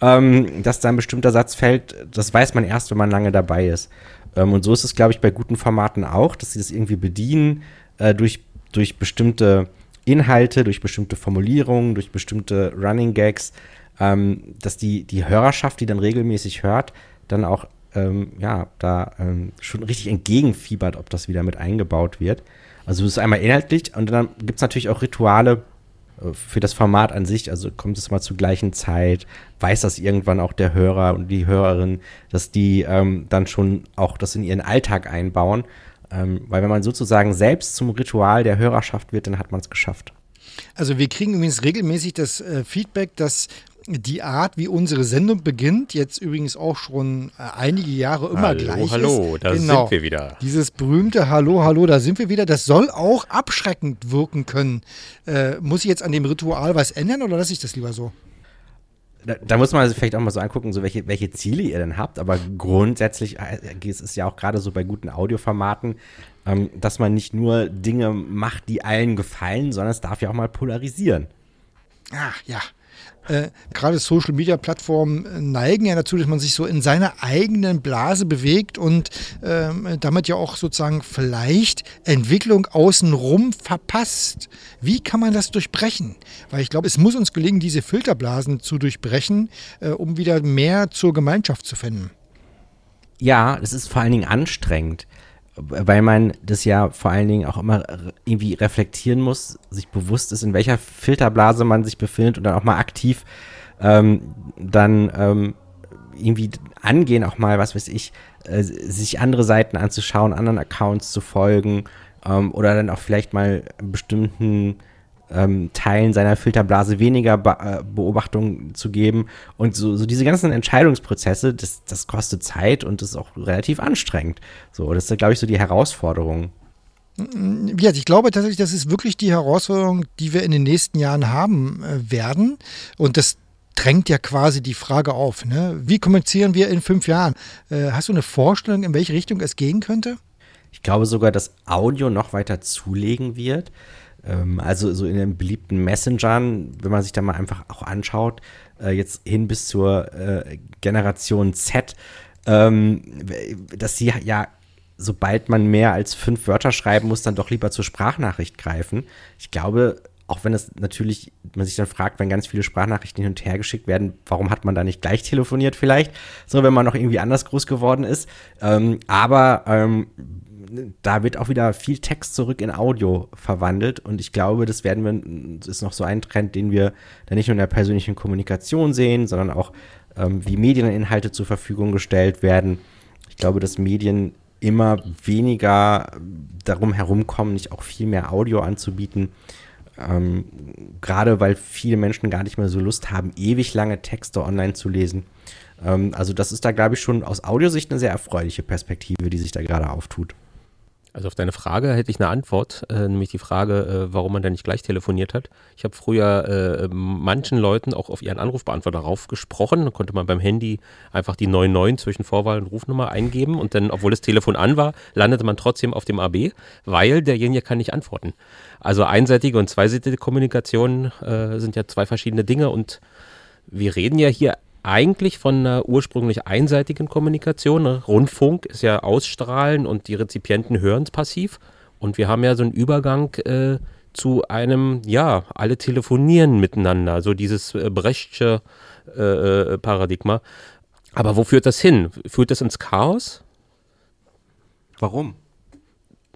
ähm, dass da ein bestimmter Satz fällt, das weiß man erst, wenn man lange dabei ist. und so ist es, glaube ich, bei guten Formaten auch, dass sie das irgendwie bedienen äh, durch, durch bestimmte Inhalte, durch bestimmte Formulierungen, durch bestimmte Running Gags, ähm, dass die, die Hörerschaft, die dann regelmäßig hört, dann auch ähm, ja, da ähm, schon richtig entgegenfiebert, ob das wieder mit eingebaut wird. Also es ist einmal inhaltlich und dann gibt es natürlich auch Rituale äh, für das Format an sich. Also kommt es mal zur gleichen Zeit, weiß das irgendwann auch der Hörer und die Hörerin, dass die ähm, dann schon auch das in ihren Alltag einbauen. Ähm, weil wenn man sozusagen selbst zum Ritual der Hörerschaft wird, dann hat man es geschafft. Also wir kriegen übrigens regelmäßig das äh, Feedback, dass die Art, wie unsere Sendung beginnt, jetzt übrigens auch schon äh, einige Jahre immer hallo, gleich hallo, ist. da Genau. sind wir wieder. Dieses berühmte Hallo, hallo, da sind wir wieder. Das soll auch abschreckend wirken können. Äh, muss ich jetzt an dem Ritual was ändern oder lasse ich das lieber so? Da, da muss man sich vielleicht auch mal so angucken, so welche, welche Ziele ihr denn habt. Aber grundsätzlich äh, es ist ja auch gerade so bei guten Audioformaten, ähm, dass man nicht nur Dinge macht, die allen gefallen, sondern es darf ja auch mal polarisieren. Ach ja. Äh, Gerade Social Media Plattformen äh, neigen ja dazu, dass man sich so in seiner eigenen Blase bewegt und ähm, damit ja auch sozusagen vielleicht Entwicklung außenrum verpasst. Wie kann man das durchbrechen? Weil ich glaube, es muss uns gelingen, diese Filterblasen zu durchbrechen, äh, um wieder mehr zur Gemeinschaft zu finden. Ja, es ist vor allen Dingen anstrengend, weil man das ja vor allen Dingen auch immer irgendwie reflektieren muss, sich bewusst ist, in welcher Filterblase man sich befindet und dann auch mal aktiv ähm, dann ähm, irgendwie angehen, auch mal, was weiß ich, äh, sich andere Seiten anzuschauen, anderen Accounts zu folgen ähm, oder dann auch vielleicht mal bestimmten ähm, Teilen seiner Filterblase weniger Be äh, Beobachtung zu geben. Und so, so diese ganzen Entscheidungsprozesse, das, das kostet Zeit und ist auch relativ anstrengend. So, das ist, glaube ich, so die Herausforderung. Ja, ich glaube tatsächlich, das ist wirklich die Herausforderung, die wir in den nächsten Jahren haben äh, werden. Und das drängt ja quasi die Frage auf. Ne? Wie kommunizieren wir in fünf Jahren? Äh, hast du eine Vorstellung, in welche Richtung es gehen könnte? Ich glaube sogar, dass Audio noch weiter zulegen wird. Ähm, also so in den beliebten Messengern, wenn man sich da mal einfach auch anschaut, äh, jetzt hin bis zur äh, Generation Z, ähm, dass sie ja, sobald man mehr als fünf Wörter schreiben muss, dann doch lieber zur Sprachnachricht greifen. Ich glaube, auch wenn es natürlich, man sich dann fragt, wenn ganz viele Sprachnachrichten hin und her geschickt werden, warum hat man da nicht gleich telefoniert vielleicht, so wenn man noch irgendwie anders groß geworden ist. Ähm, aber ähm, da wird auch wieder viel Text zurück in Audio verwandelt und ich glaube, das werden wir, das ist noch so ein Trend, den wir dann nicht nur in der persönlichen Kommunikation sehen, sondern auch ähm, wie Medieninhalte zur Verfügung gestellt werden. Ich glaube, dass Medien immer weniger darum herumkommen, nicht auch viel mehr Audio anzubieten. Ähm, Gerade weil viele Menschen gar nicht mehr so Lust haben, ewig lange Texte online zu lesen. Ähm, also das ist da, glaube ich, schon aus Audiosicht eine sehr erfreuliche Perspektive, die sich da gerade auftut. Also auf deine Frage hätte ich eine Antwort, äh, nämlich die Frage, äh, warum man da nicht gleich telefoniert hat. Ich habe früher äh, manchen Leuten auch auf ihren Anrufbeantworter raufgesprochen. Da konnte man beim Handy einfach die 99 zwischen Vorwahl und Rufnummer eingeben und dann, obwohl das Telefon an war, landete man trotzdem auf dem AB, weil derjenige kann nicht antworten. Also einseitige und zweiseitige Kommunikation äh, sind ja zwei verschiedene Dinge und wir reden ja hier eigentlich von einer ursprünglich einseitigen Kommunikation. Ne? Rundfunk ist ja Ausstrahlen und die Rezipienten hören es passiv. Und wir haben ja so einen Übergang äh, zu einem, ja, alle telefonieren miteinander, so dieses äh, Brechtsche äh, Paradigma. Aber wo führt das hin? Führt das ins Chaos? Warum?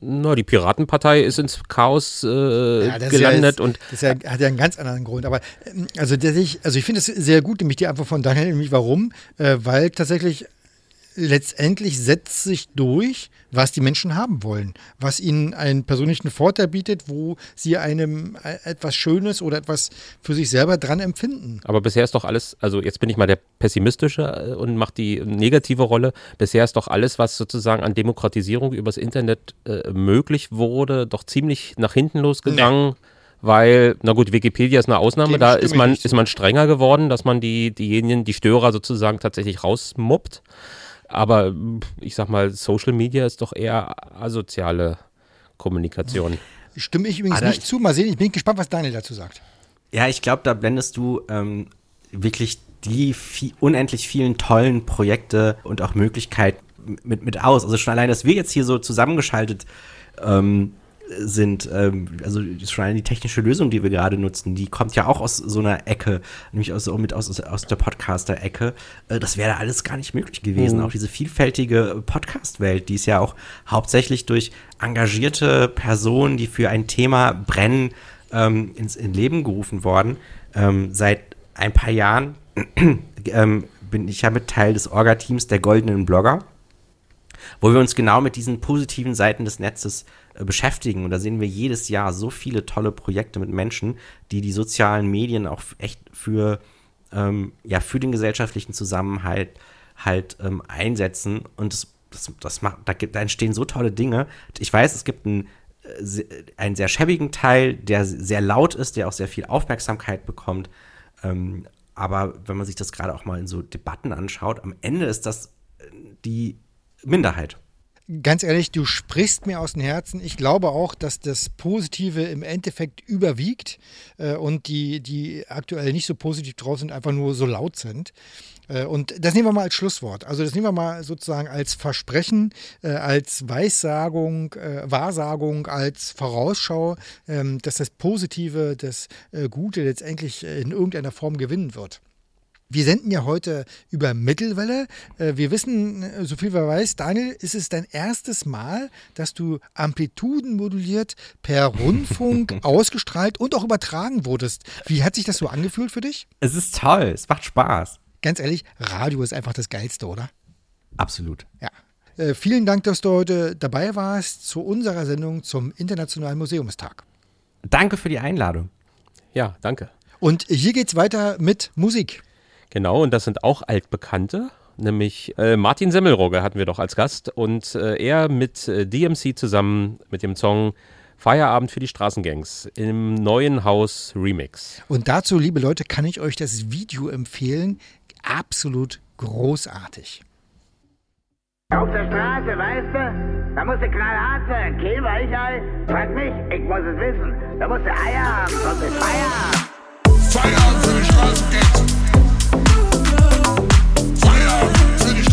Na, die Piratenpartei ist ins Chaos äh, Ja, gelandet ja und Das ja, hat ja einen ganz anderen Grund. Aber ähm, also, sich, also ich finde es sehr gut, nämlich die Antwort von Daniel, nämlich warum? Äh, weil tatsächlich letztendlich setzt sich durch, was die Menschen haben wollen, was ihnen einen persönlichen Vorteil bietet, wo sie einem äh, etwas Schönes oder etwas für sich selber dran empfinden. Aber bisher ist doch alles, also jetzt bin ich mal der pessimistische äh, und mache die negative Rolle. Bisher ist doch alles, was sozusagen an Demokratisierung übers Internet äh, möglich wurde, doch ziemlich nach hinten losgegangen. Weil, na gut, Wikipedia ist eine Ausnahme, Dem da ist man, ist man strenger geworden, dass man die, diejenigen, die Störer sozusagen tatsächlich rausmuppt. Aber ich sag mal, Social Media ist doch eher asoziale Kommunikation. Stimme ich übrigens da- nicht zu. Mal sehen, ich bin gespannt, was Daniel dazu sagt. Ja, ich glaube, da blendest du ähm, wirklich die vie- unendlich vielen tollen Projekte und auch Möglichkeiten mit, mit aus. Also schon allein, dass wir jetzt hier so zusammengeschaltet ähm, sind. Ähm, also schon allein die technische Lösung, die wir gerade nutzen, die kommt ja auch aus so einer Ecke, nämlich aus, mit aus, aus der Podcaster-Ecke. Äh, das wäre alles gar nicht möglich gewesen. Mhm. Auch diese vielfältige Podcast-Welt, die ist ja auch hauptsächlich durch engagierte Personen, die für ein Thema brennen, ähm, ins in Leben gerufen worden. Ähm, seit ein paar Jahren ähm, bin ich ja mit Teil des Orga-Teams der Goldenen Blogger, wo wir uns genau mit diesen positiven Seiten des Netzes äh, beschäftigen. Und da sehen wir jedes Jahr so viele tolle Projekte mit Menschen, die die sozialen Medien auch echt für, ähm, ja, für den gesellschaftlichen Zusammenhalt halt ähm, einsetzen. Und das, das, das macht, da, gibt, da entstehen so tolle Dinge. Ich weiß, es gibt einen, äh, einen sehr schäbigen Teil, der sehr laut ist, der auch sehr viel Aufmerksamkeit bekommt. Ähm, aber wenn man sich das gerade auch mal in so Debatten anschaut, am Ende ist das äh, die Minderheit ganz ehrlich, du sprichst mir aus dem Herzen. Ich glaube auch, dass das Positive im Endeffekt überwiegt äh, und die, die aktuell nicht so positiv drauf sind, einfach nur so laut sind. Äh, und das nehmen wir mal als Schlusswort. Also das nehmen wir mal sozusagen als Versprechen, äh, als Weissagung, äh, Wahrsagung, als Vorausschau, ähm, dass das Positive, das Gute letztendlich in irgendeiner Form gewinnen wird. Wir senden ja heute über Mittelwelle. Äh, wir wissen, äh, so viel wir weiß, Daniel, ist es dein erstes Mal, dass du Amplituden moduliert per Rundfunk ausgestrahlt und auch übertragen wurdest. Wie hat sich das so angefühlt für dich? Es ist toll, es macht Spaß. Ganz ehrlich, Radio ist einfach das Geilste, oder? Absolut. Ja. Äh, vielen Dank, dass du heute dabei warst zu unserer Sendung zum Internationalen Museumstag. Danke für die Einladung. Ja, danke. Und hier geht's weiter mit Musik. Genau, und das sind auch Altbekannte. Nämlich äh, Martin Semmelrogge hatten wir doch als Gast und äh, er mit äh, DMC zusammen mit dem Song Feierabend für die Straßengangs im neuen Haus Remix. Und dazu, liebe Leute, kann ich euch das Video empfehlen. Absolut großartig. Auf der Straße, weißt du? Da musst du knallhart sein. Kehl Weichei? Frag mich, ich muss es wissen. Da musst du Eier haben, sonst ist Feierabend. Feierabend für die Straßengangs.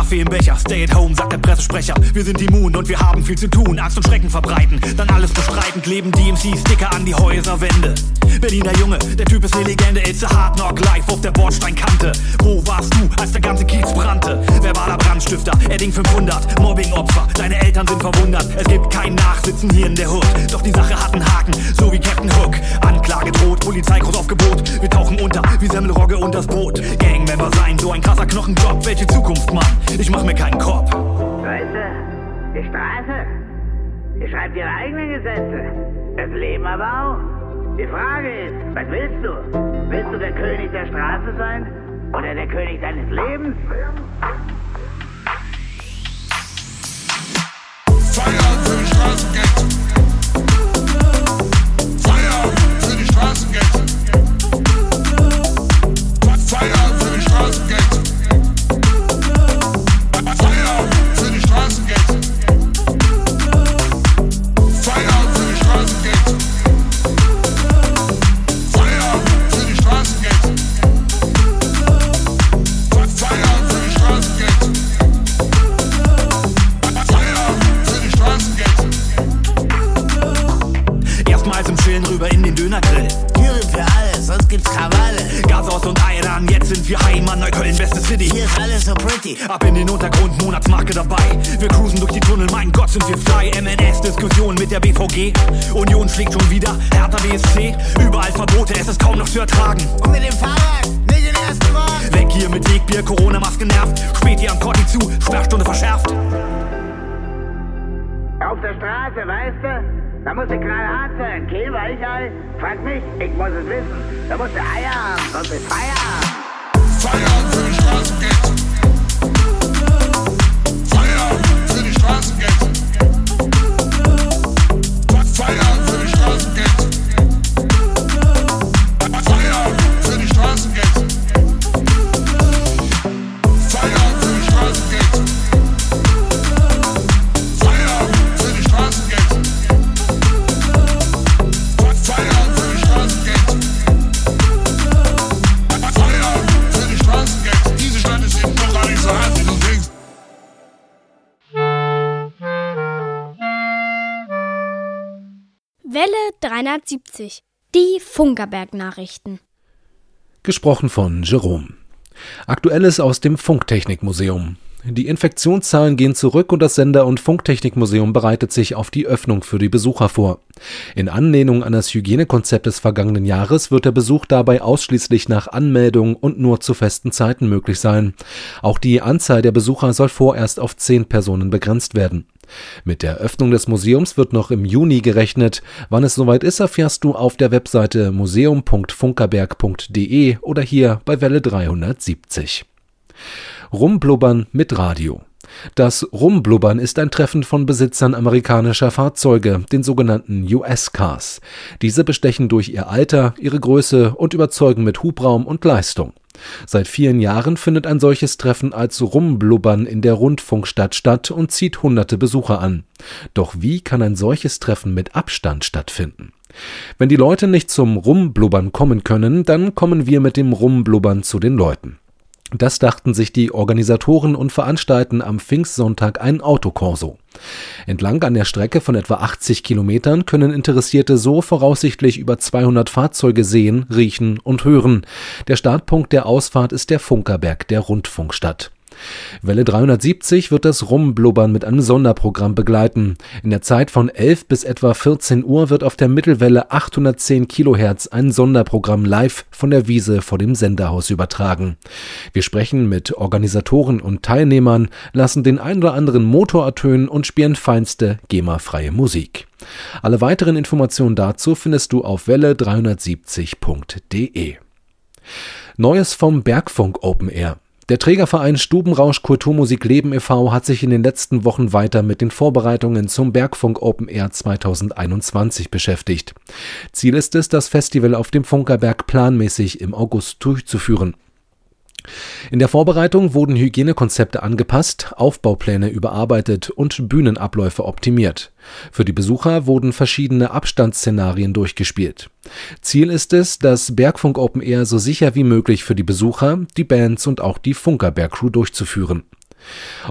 Kaffee im Becher, stay at home, sagt der Pressesprecher. Wir sind immun und wir haben viel zu tun. Angst und Schrecken verbreiten, dann alles bestreiten. Kleben DMC-Sticker an die Häuserwände. Berliner Junge, der Typ ist eine Legende. It's a hard knock life auf der Bordsteinkante. Wo warst du, als der ganze Kiez brannte? Verbaler Brandstifter, Edding 500, Mobbing-Opfer. Deine Eltern sind verwundert. Es gibt kein Nachsitzen hier in der Hood. Doch die Sache hat einen Haken, so wie Captain Hook. Anklage droht, Polizei groß auf Gebot. Wir tauchen unter, wie Semmelrogge und das Boot. Gangmember sein, so ein krasser Knochenjob. Welche Zukunft, Mann? Ich mach mir keinen. Weißt du, die Straße, die schreibt ihre eigenen Gesetze. Das Leben aber auch. Die Frage ist, was willst du? Willst du der König der Straße sein? Oder der König deines Lebens? Feierabend für Straßengeld. Wir Heimat, Neukölln, beste City. Hier ist alles so pretty. Ab in den Untergrund, Monatsmarke dabei. Wir cruisen durch die Tunnel, mein Gott, sind wir fly. MNS-Diskussion mit der BVG. Union schlägt schon wieder, Hertha BSC. Überall Verbote, es ist kaum noch zu ertragen. Und mit dem Fahrrad, nicht den ersten Wagen. Weg hier mit Wegbier, Corona-Maske nervt. Spät hier am Corti zu, Sperrstunde verschärft. Auf der Straße, weißt du? Da muss ich knallhart sein. Kehl Weichei? Frag mich, ich muss es wissen. Da musst du Eier haben, sonst ist Feierabend. Feierabend 370. Die Funkerberg-Nachrichten. Gesprochen von Jerome. Aktuelles aus dem Funktechnikmuseum. Die Infektionszahlen gehen zurück und das Sender- und Funktechnikmuseum bereitet sich auf die Öffnung für die Besucher vor. In Anlehnung an das Hygienekonzept des vergangenen Jahres wird der Besuch dabei ausschließlich nach Anmeldung und nur zu festen Zeiten möglich sein. Auch die Anzahl der Besucher soll vorerst auf zehn Personen begrenzt werden. Mit der Öffnung des Museums wird noch im Juni gerechnet. Wann es soweit ist, erfährst du auf der Webseite museum.funkerberg.de oder hier bei Welle 370. Rumblubbern mit Radio. Das Rumblubbern ist ein Treffen von Besitzern amerikanischer Fahrzeuge, den sogenannten US-Cars. Diese bestechen durch ihr Alter, ihre Größe und überzeugen mit Hubraum und Leistung. Seit vielen Jahren findet ein solches Treffen als Rumblubbern in der Rundfunkstadt statt und zieht hunderte Besucher an. Doch wie kann ein solches Treffen mit Abstand stattfinden? Wenn die Leute nicht zum Rumblubbern kommen können, dann kommen wir mit dem Rumblubbern zu den Leuten. Das dachten sich die Organisatoren und veranstalten am Pfingstsonntag ein Autokorso. Entlang an der Strecke von etwa 80 Kilometern können Interessierte so voraussichtlich über 200 Fahrzeuge sehen, riechen und hören. Der Startpunkt der Ausfahrt ist der Funkerberg der Rundfunkstadt. Welle 370 wird das Rumblubbern mit einem Sonderprogramm begleiten. In der Zeit von 11 bis etwa 14 Uhr wird auf der Mittelwelle 810 Kilohertz ein Sonderprogramm live von der Wiese vor dem Senderhaus übertragen. Wir sprechen mit Organisatoren und Teilnehmern, lassen den ein oder anderen Motor ertönen und spielen feinste GEMA-freie Musik. Alle weiteren Informationen dazu findest du auf welle370.de. Neues vom Bergfunk Open Air. Der Trägerverein Stubenrausch Kulturmusik Leben e.V. hat sich in den letzten Wochen weiter mit den Vorbereitungen zum Bergfunk Open Air 2021 beschäftigt. Ziel ist es, das Festival auf dem Funkerberg planmäßig im August durchzuführen. In der Vorbereitung wurden Hygienekonzepte angepasst, Aufbaupläne überarbeitet und Bühnenabläufe optimiert. Für die Besucher wurden verschiedene Abstandsszenarien durchgespielt. Ziel ist es, das Bergfunk Open Air so sicher wie möglich für die Besucher, die Bands und auch die Funkerberg-Crew durchzuführen.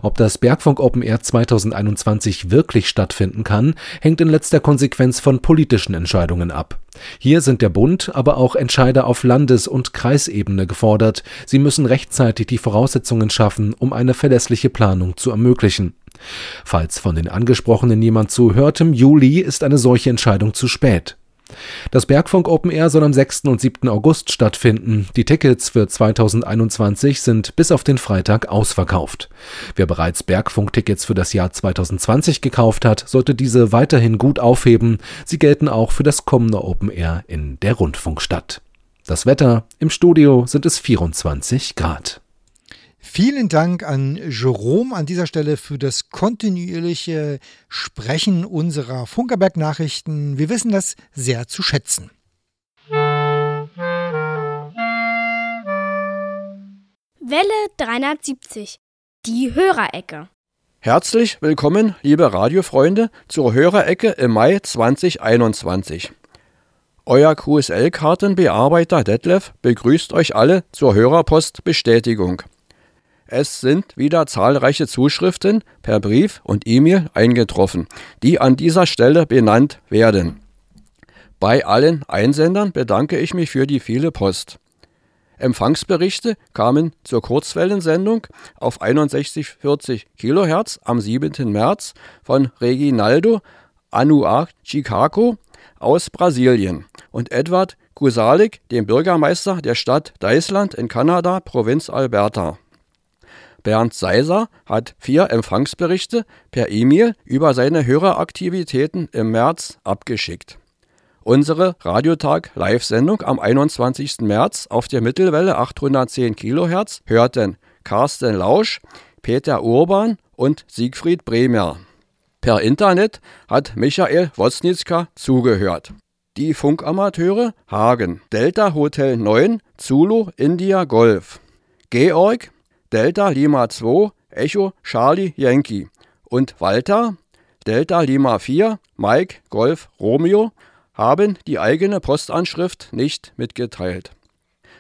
Ob das Bergfunk Open Air 2021 wirklich stattfinden kann, hängt in letzter Konsequenz von politischen Entscheidungen ab. Hier sind der Bund, aber auch Entscheider auf Landes- und Kreisebene gefordert. Sie müssen rechtzeitig die Voraussetzungen schaffen, um eine verlässliche Planung zu ermöglichen. Falls von den Angesprochenen jemand zuhört, im Juli ist eine solche Entscheidung zu spät. Das Bergfunk Open Air soll am 6. und 7. August stattfinden. Die Tickets für 2021 sind bis auf den Freitag ausverkauft. Wer bereits Bergfunk-Tickets für das Jahr 2020 gekauft hat, sollte diese weiterhin gut aufheben. Sie gelten auch für das kommende Open Air in der Rundfunkstadt. Das Wetter im Studio sind es 24 Grad. Vielen Dank an Jerome an dieser Stelle für das kontinuierliche Sprechen unserer Funkerberg-Nachrichten. Wir wissen das sehr zu schätzen. Welle 370. Die Hörerecke. Herzlich willkommen, liebe Radiofreunde, zur Hörerecke im Mai 2021. Euer QSL-Kartenbearbeiter Detlef begrüßt euch alle zur Hörerpostbestätigung. Es sind wieder zahlreiche Zuschriften per Brief und E-Mail eingetroffen, die an dieser Stelle benannt werden. Bei allen Einsendern bedanke ich mich für die viele Post. Empfangsberichte kamen zur Kurzwellensendung auf 6140 kHz am 7. März von Reginaldo Anuar Chicago aus Brasilien und Edward Kusalik, dem Bürgermeister der Stadt Deisland in Kanada, Provinz Alberta. Bernd Seiser hat vier Empfangsberichte per E-Mail über seine Höreraktivitäten im März abgeschickt. Unsere Radiotag-Live-Sendung am 21. März auf der Mittelwelle 810 kHz hörten Carsten Lausch, Peter Urban und Siegfried Bremer. Per Internet hat Michael Wosnitzka zugehört. Die Funkamateure Hagen, Delta Hotel 9, Zulu India Golf. Georg, Delta Lima 2, Echo Charlie Yankee und Walter, Delta Lima 4, Mike Golf Romeo haben die eigene Postanschrift nicht mitgeteilt.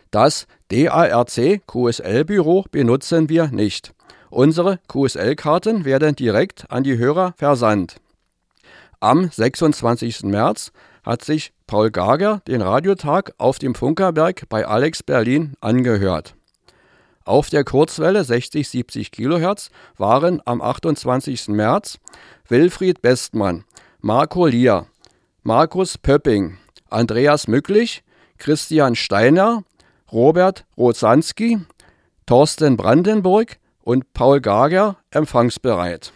Das DARC QSL-Büro benutzen wir nicht. Unsere QSL-Karten werden direkt an die Hörer versandt. Am 26. März hat sich Paul Gager den Radiotag auf dem Funkerberg bei Alex Berlin angehört. Auf der Kurzwelle 60-70 kHz waren am 28. März Wilfried Bestmann, Marco Lier, Markus Pöpping, Andreas Mücklich, Christian Steiner, Robert Rozanski, Thorsten Brandenburg und Paul Gager empfangsbereit.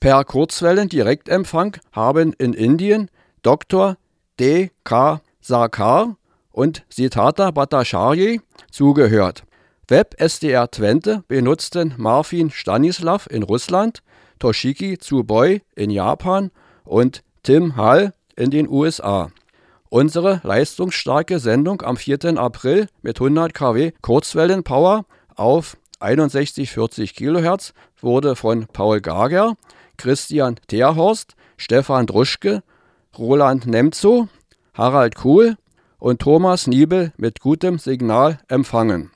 Per Kurzwellen-Direktempfang haben in Indien Dr. D. K. Sarkar und Siddhartha Bhattacharya zugehört. Web SDR Twente benutzten Marfin Stanislav in Russland, Toshiki Tsuboi in Japan und Tim Hall in den USA. Unsere leistungsstarke Sendung am 4. April mit 100 kW Kurzwellenpower auf 6140 kHz wurde von Paul Gager, Christian Terhorst, Stefan Druschke, Roland Nemzo, Harald Kuhl und Thomas Niebel mit gutem Signal empfangen.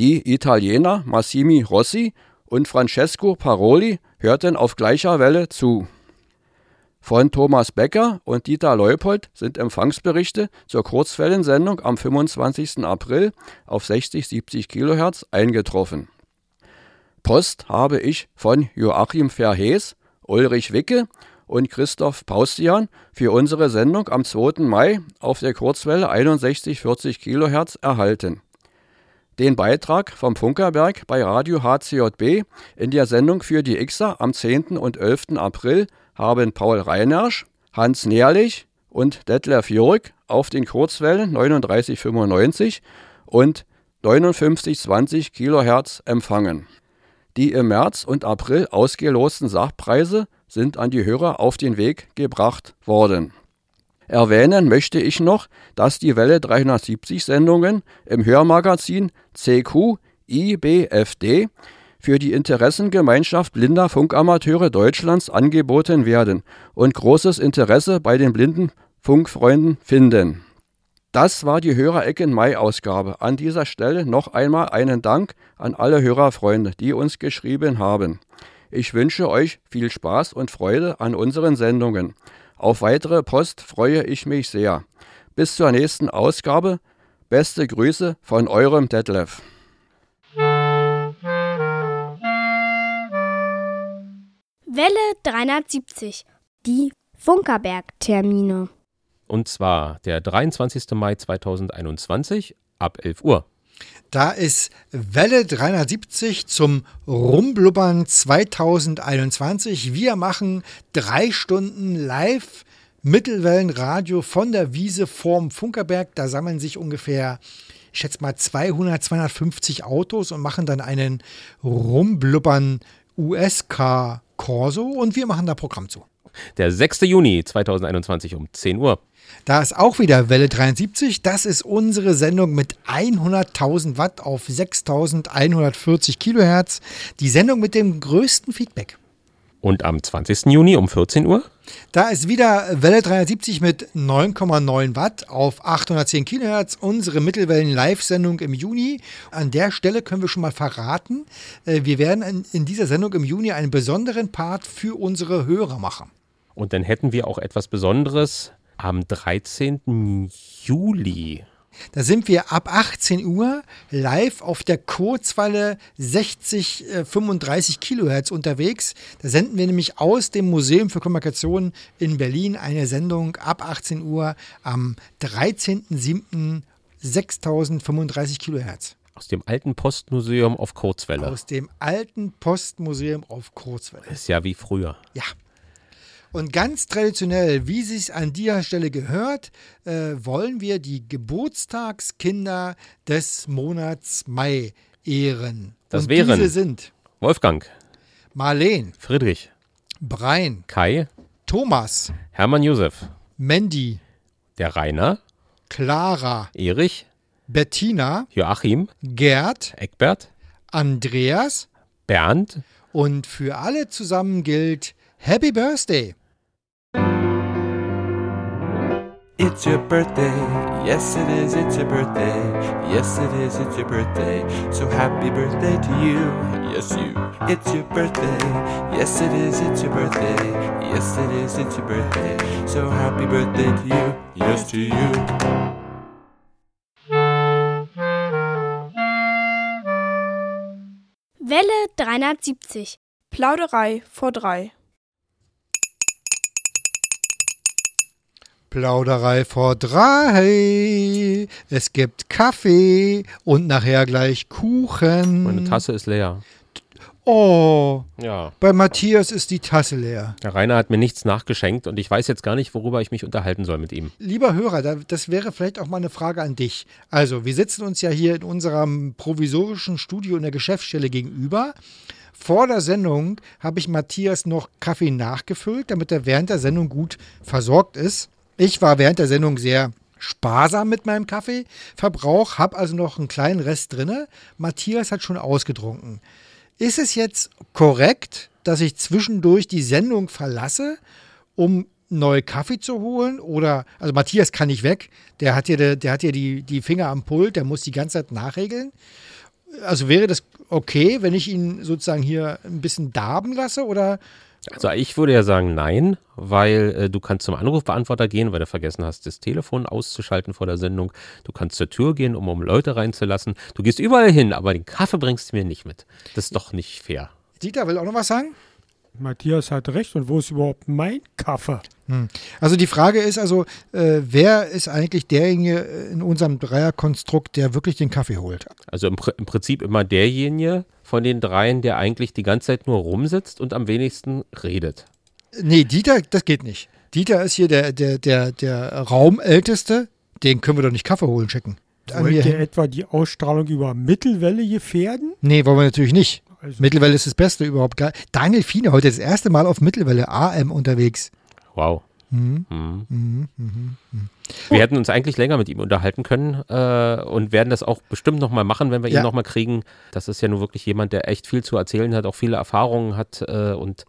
Die Italiener Massimi Rossi und Francesco Paroli hörten auf gleicher Welle zu. Von Thomas Becker und Dieter Leupold sind Empfangsberichte zur Kurzwellensendung am 25. April auf 60-70 kHz eingetroffen. Post habe ich von Joachim Verhees, Ulrich Wicke und Christoph Paustian für unsere Sendung am 2. Mai auf der Kurzwelle 61-40 kHz erhalten. Den Beitrag vom Funkerberg bei Radio HCJB in der Sendung für die Xer am 10. und 11. April haben Paul Reinersch, Hans Nährlich und Detlef Jörg auf den Kurzwellen 3995 und 5920 kHz empfangen. Die im März und April ausgelosten Sachpreise sind an die Hörer auf den Weg gebracht worden. Erwähnen möchte ich noch, dass die Welle 370 Sendungen im Hörmagazin CQ IBFD für die Interessengemeinschaft blinder Funkamateure Deutschlands angeboten werden und großes Interesse bei den blinden Funkfreunden finden. Das war die Hörerecken Mai-Ausgabe. An dieser Stelle noch einmal einen Dank an alle Hörerfreunde, die uns geschrieben haben. Ich wünsche euch viel Spaß und Freude an unseren Sendungen. Auf weitere Post freue ich mich sehr. Bis zur nächsten Ausgabe. Beste Grüße von eurem Detlef. Welle 370. Die Funkerberg-Termine. Und zwar der 23. Mai 2021 ab 11 Uhr. Da ist Welle 370 zum Rumblubbern 2021. Wir machen drei Stunden live Mittelwellenradio von der Wiese vorm Funkerberg. Da sammeln sich ungefähr, ich schätze mal 200, 250 Autos und machen dann einen Rumblubbern USK Corso und wir machen da Programm zu. Der 6. Juni 2021 um 10 Uhr. Da ist auch wieder Welle 73. Das ist unsere Sendung mit 100.000 Watt auf 6.140 Kilohertz. Die Sendung mit dem größten Feedback. Und am 20. Juni um 14 Uhr? Da ist wieder Welle 370 mit 9,9 Watt auf 810 Kilohertz. Unsere Mittelwellen-Live-Sendung im Juni. An der Stelle können wir schon mal verraten, äh, wir werden in dieser Sendung im Juni einen besonderen Part für unsere Hörer machen. Und dann hätten wir auch etwas Besonderes am 13. Juli. Da sind wir ab 18 Uhr live auf der Kurzwelle 60, äh, 35 Kilohertz unterwegs. Da senden wir nämlich aus dem Museum für Kommunikation in Berlin eine Sendung ab 18 Uhr am 13.07. 6035 Kilohertz. Aus dem alten Postmuseum auf Kurzwelle. Aus dem alten Postmuseum auf Kurzwelle. Ist ja wie früher. Ja. Und ganz traditionell, wie es an dieser Stelle gehört, äh, wollen wir die Geburtstagskinder des Monats Mai ehren. Das Und wären diese sind Wolfgang, Marleen, Friedrich, Brein, Kai, Thomas, Hermann Josef, Mandy, der Rainer, Clara, Erich, Bettina, Joachim, Gerd, Eckbert, Andreas Bernd, und für alle zusammen gilt Happy Birthday! It's your birthday. Yes, it is. It's your birthday. Yes, it is. It's your birthday. So happy birthday to you. Yes, you. It's your birthday. Yes, it is. It's your birthday. Yes, it is. It's your birthday. So happy birthday to you. Yes, to you. Welle 370. Plauderei vor drei. Plauderei vor drei. Es gibt Kaffee und nachher gleich Kuchen. Meine Tasse ist leer. Oh, Ja. bei Matthias ist die Tasse leer. Der Rainer hat mir nichts nachgeschenkt und ich weiß jetzt gar nicht, worüber ich mich unterhalten soll mit ihm. Lieber Hörer, da- das wäre vielleicht auch mal eine Frage an dich. Also, wir sitzen uns ja hier in unserem provisorischen Studio in der Geschäftsstelle gegenüber. Vor der Sendung habe ich Matthias noch Kaffee nachgefüllt, damit er während der Sendung gut versorgt ist. Ich war während der Sendung sehr sparsam mit meinem Kaffeeverbrauch, habe also noch einen kleinen Rest drinne. Matthias hat schon ausgetrunken. Ist es jetzt korrekt, dass ich zwischendurch die Sendung verlasse, um neue Kaffee zu holen? Oder, also Matthias kann nicht weg, der hat hier, der hat hier die, die Finger am Pult, der muss die ganze Zeit nachregeln. Also wäre das okay, wenn ich ihn sozusagen hier ein bisschen darben lasse? Oder Also ich würde ja sagen nein, weil äh, du kannst zum Anrufbeantworter gehen, weil du vergessen hast, das Telefon auszuschalten vor der Sendung. Du kannst zur Tür gehen, um, um Leute reinzulassen. Du gehst überall hin, aber den Kaffee bringst du mir nicht mit. Das ist doch nicht fair. Dieter will auch noch was sagen? Matthias hat recht. Und wo ist überhaupt mein Kaffee? Also die Frage ist also, äh, wer ist eigentlich derjenige in unserem Dreierkonstrukt, der wirklich den Kaffee holt? Also im, Pr- im Prinzip immer derjenige von den dreien, der eigentlich die ganze Zeit nur rumsitzt und am wenigsten redet. Nee, Dieter, das geht nicht. Dieter ist hier der, der, der, der Raumälteste. Den können wir doch nicht Kaffee holen schicken. Wollt ihr hin. etwa die Ausstrahlung über Mittelwelle gefährden? Nee, wollen wir natürlich nicht. Also, Mittelwelle ist das Beste überhaupt. Geil. Daniel Fiene heute das erste Mal auf Mittelwelle AM unterwegs. Wow. Mhm. Mhm. Mhm, mhm. Wir hätten uns eigentlich länger mit ihm unterhalten können äh, und werden das auch bestimmt nochmal machen, wenn wir Ja. ihn nochmal kriegen. Das ist ja nur wirklich jemand, der echt viel zu erzählen hat, auch viele Erfahrungen hat äh, und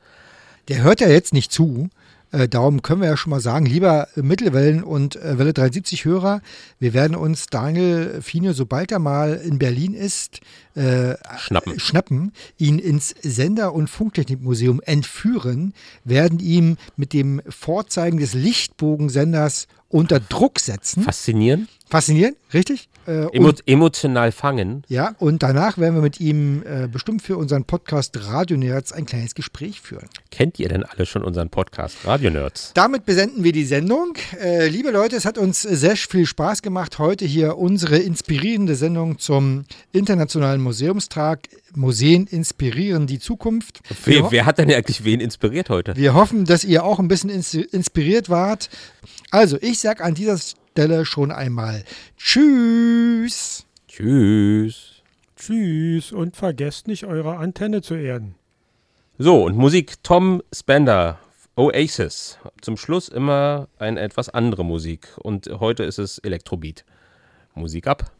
Der hört ja jetzt nicht zu. Äh, darum können wir ja schon mal sagen, lieber Mittelwellen- und äh, Welle 73 Hörer, wir werden uns Daniel Fiene, sobald er mal in Berlin ist, äh, schnappen. schnappen, ihn ins Sender- und Funktechnikmuseum entführen, werden ihm mit dem Vorzeigen des Lichtbogensenders unter Druck setzen. Faszinieren, Faszinierend, richtig? Äh, emo und, emotional fangen. ja, und danach werden wir mit ihm äh, bestimmt für unseren Podcast Radio Nerds ein kleines Gespräch führen. Kennt ihr denn alle schon unseren Podcast Radio Nerds? Damit besenden wir die Sendung. Äh, liebe Leute, es hat uns sehr viel Spaß gemacht, heute hier unsere inspirierende Sendung zum Internationalen Museumstag. Museen inspirieren die Zukunft. Wer, wer hat denn eigentlich wen inspiriert heute? wir hoffen, dass ihr auch ein bisschen ins inspiriert wart. Also, ich sage an dieser Stelle schon einmal Tschüss. Tschüss. tschüss und vergesst nicht, eure Antenne zu erden. So, und Musik Tom Spender, Oasis. Zum Schluss immer eine etwas andere Musik. Und heute ist es Elektrobeat. Musik ab.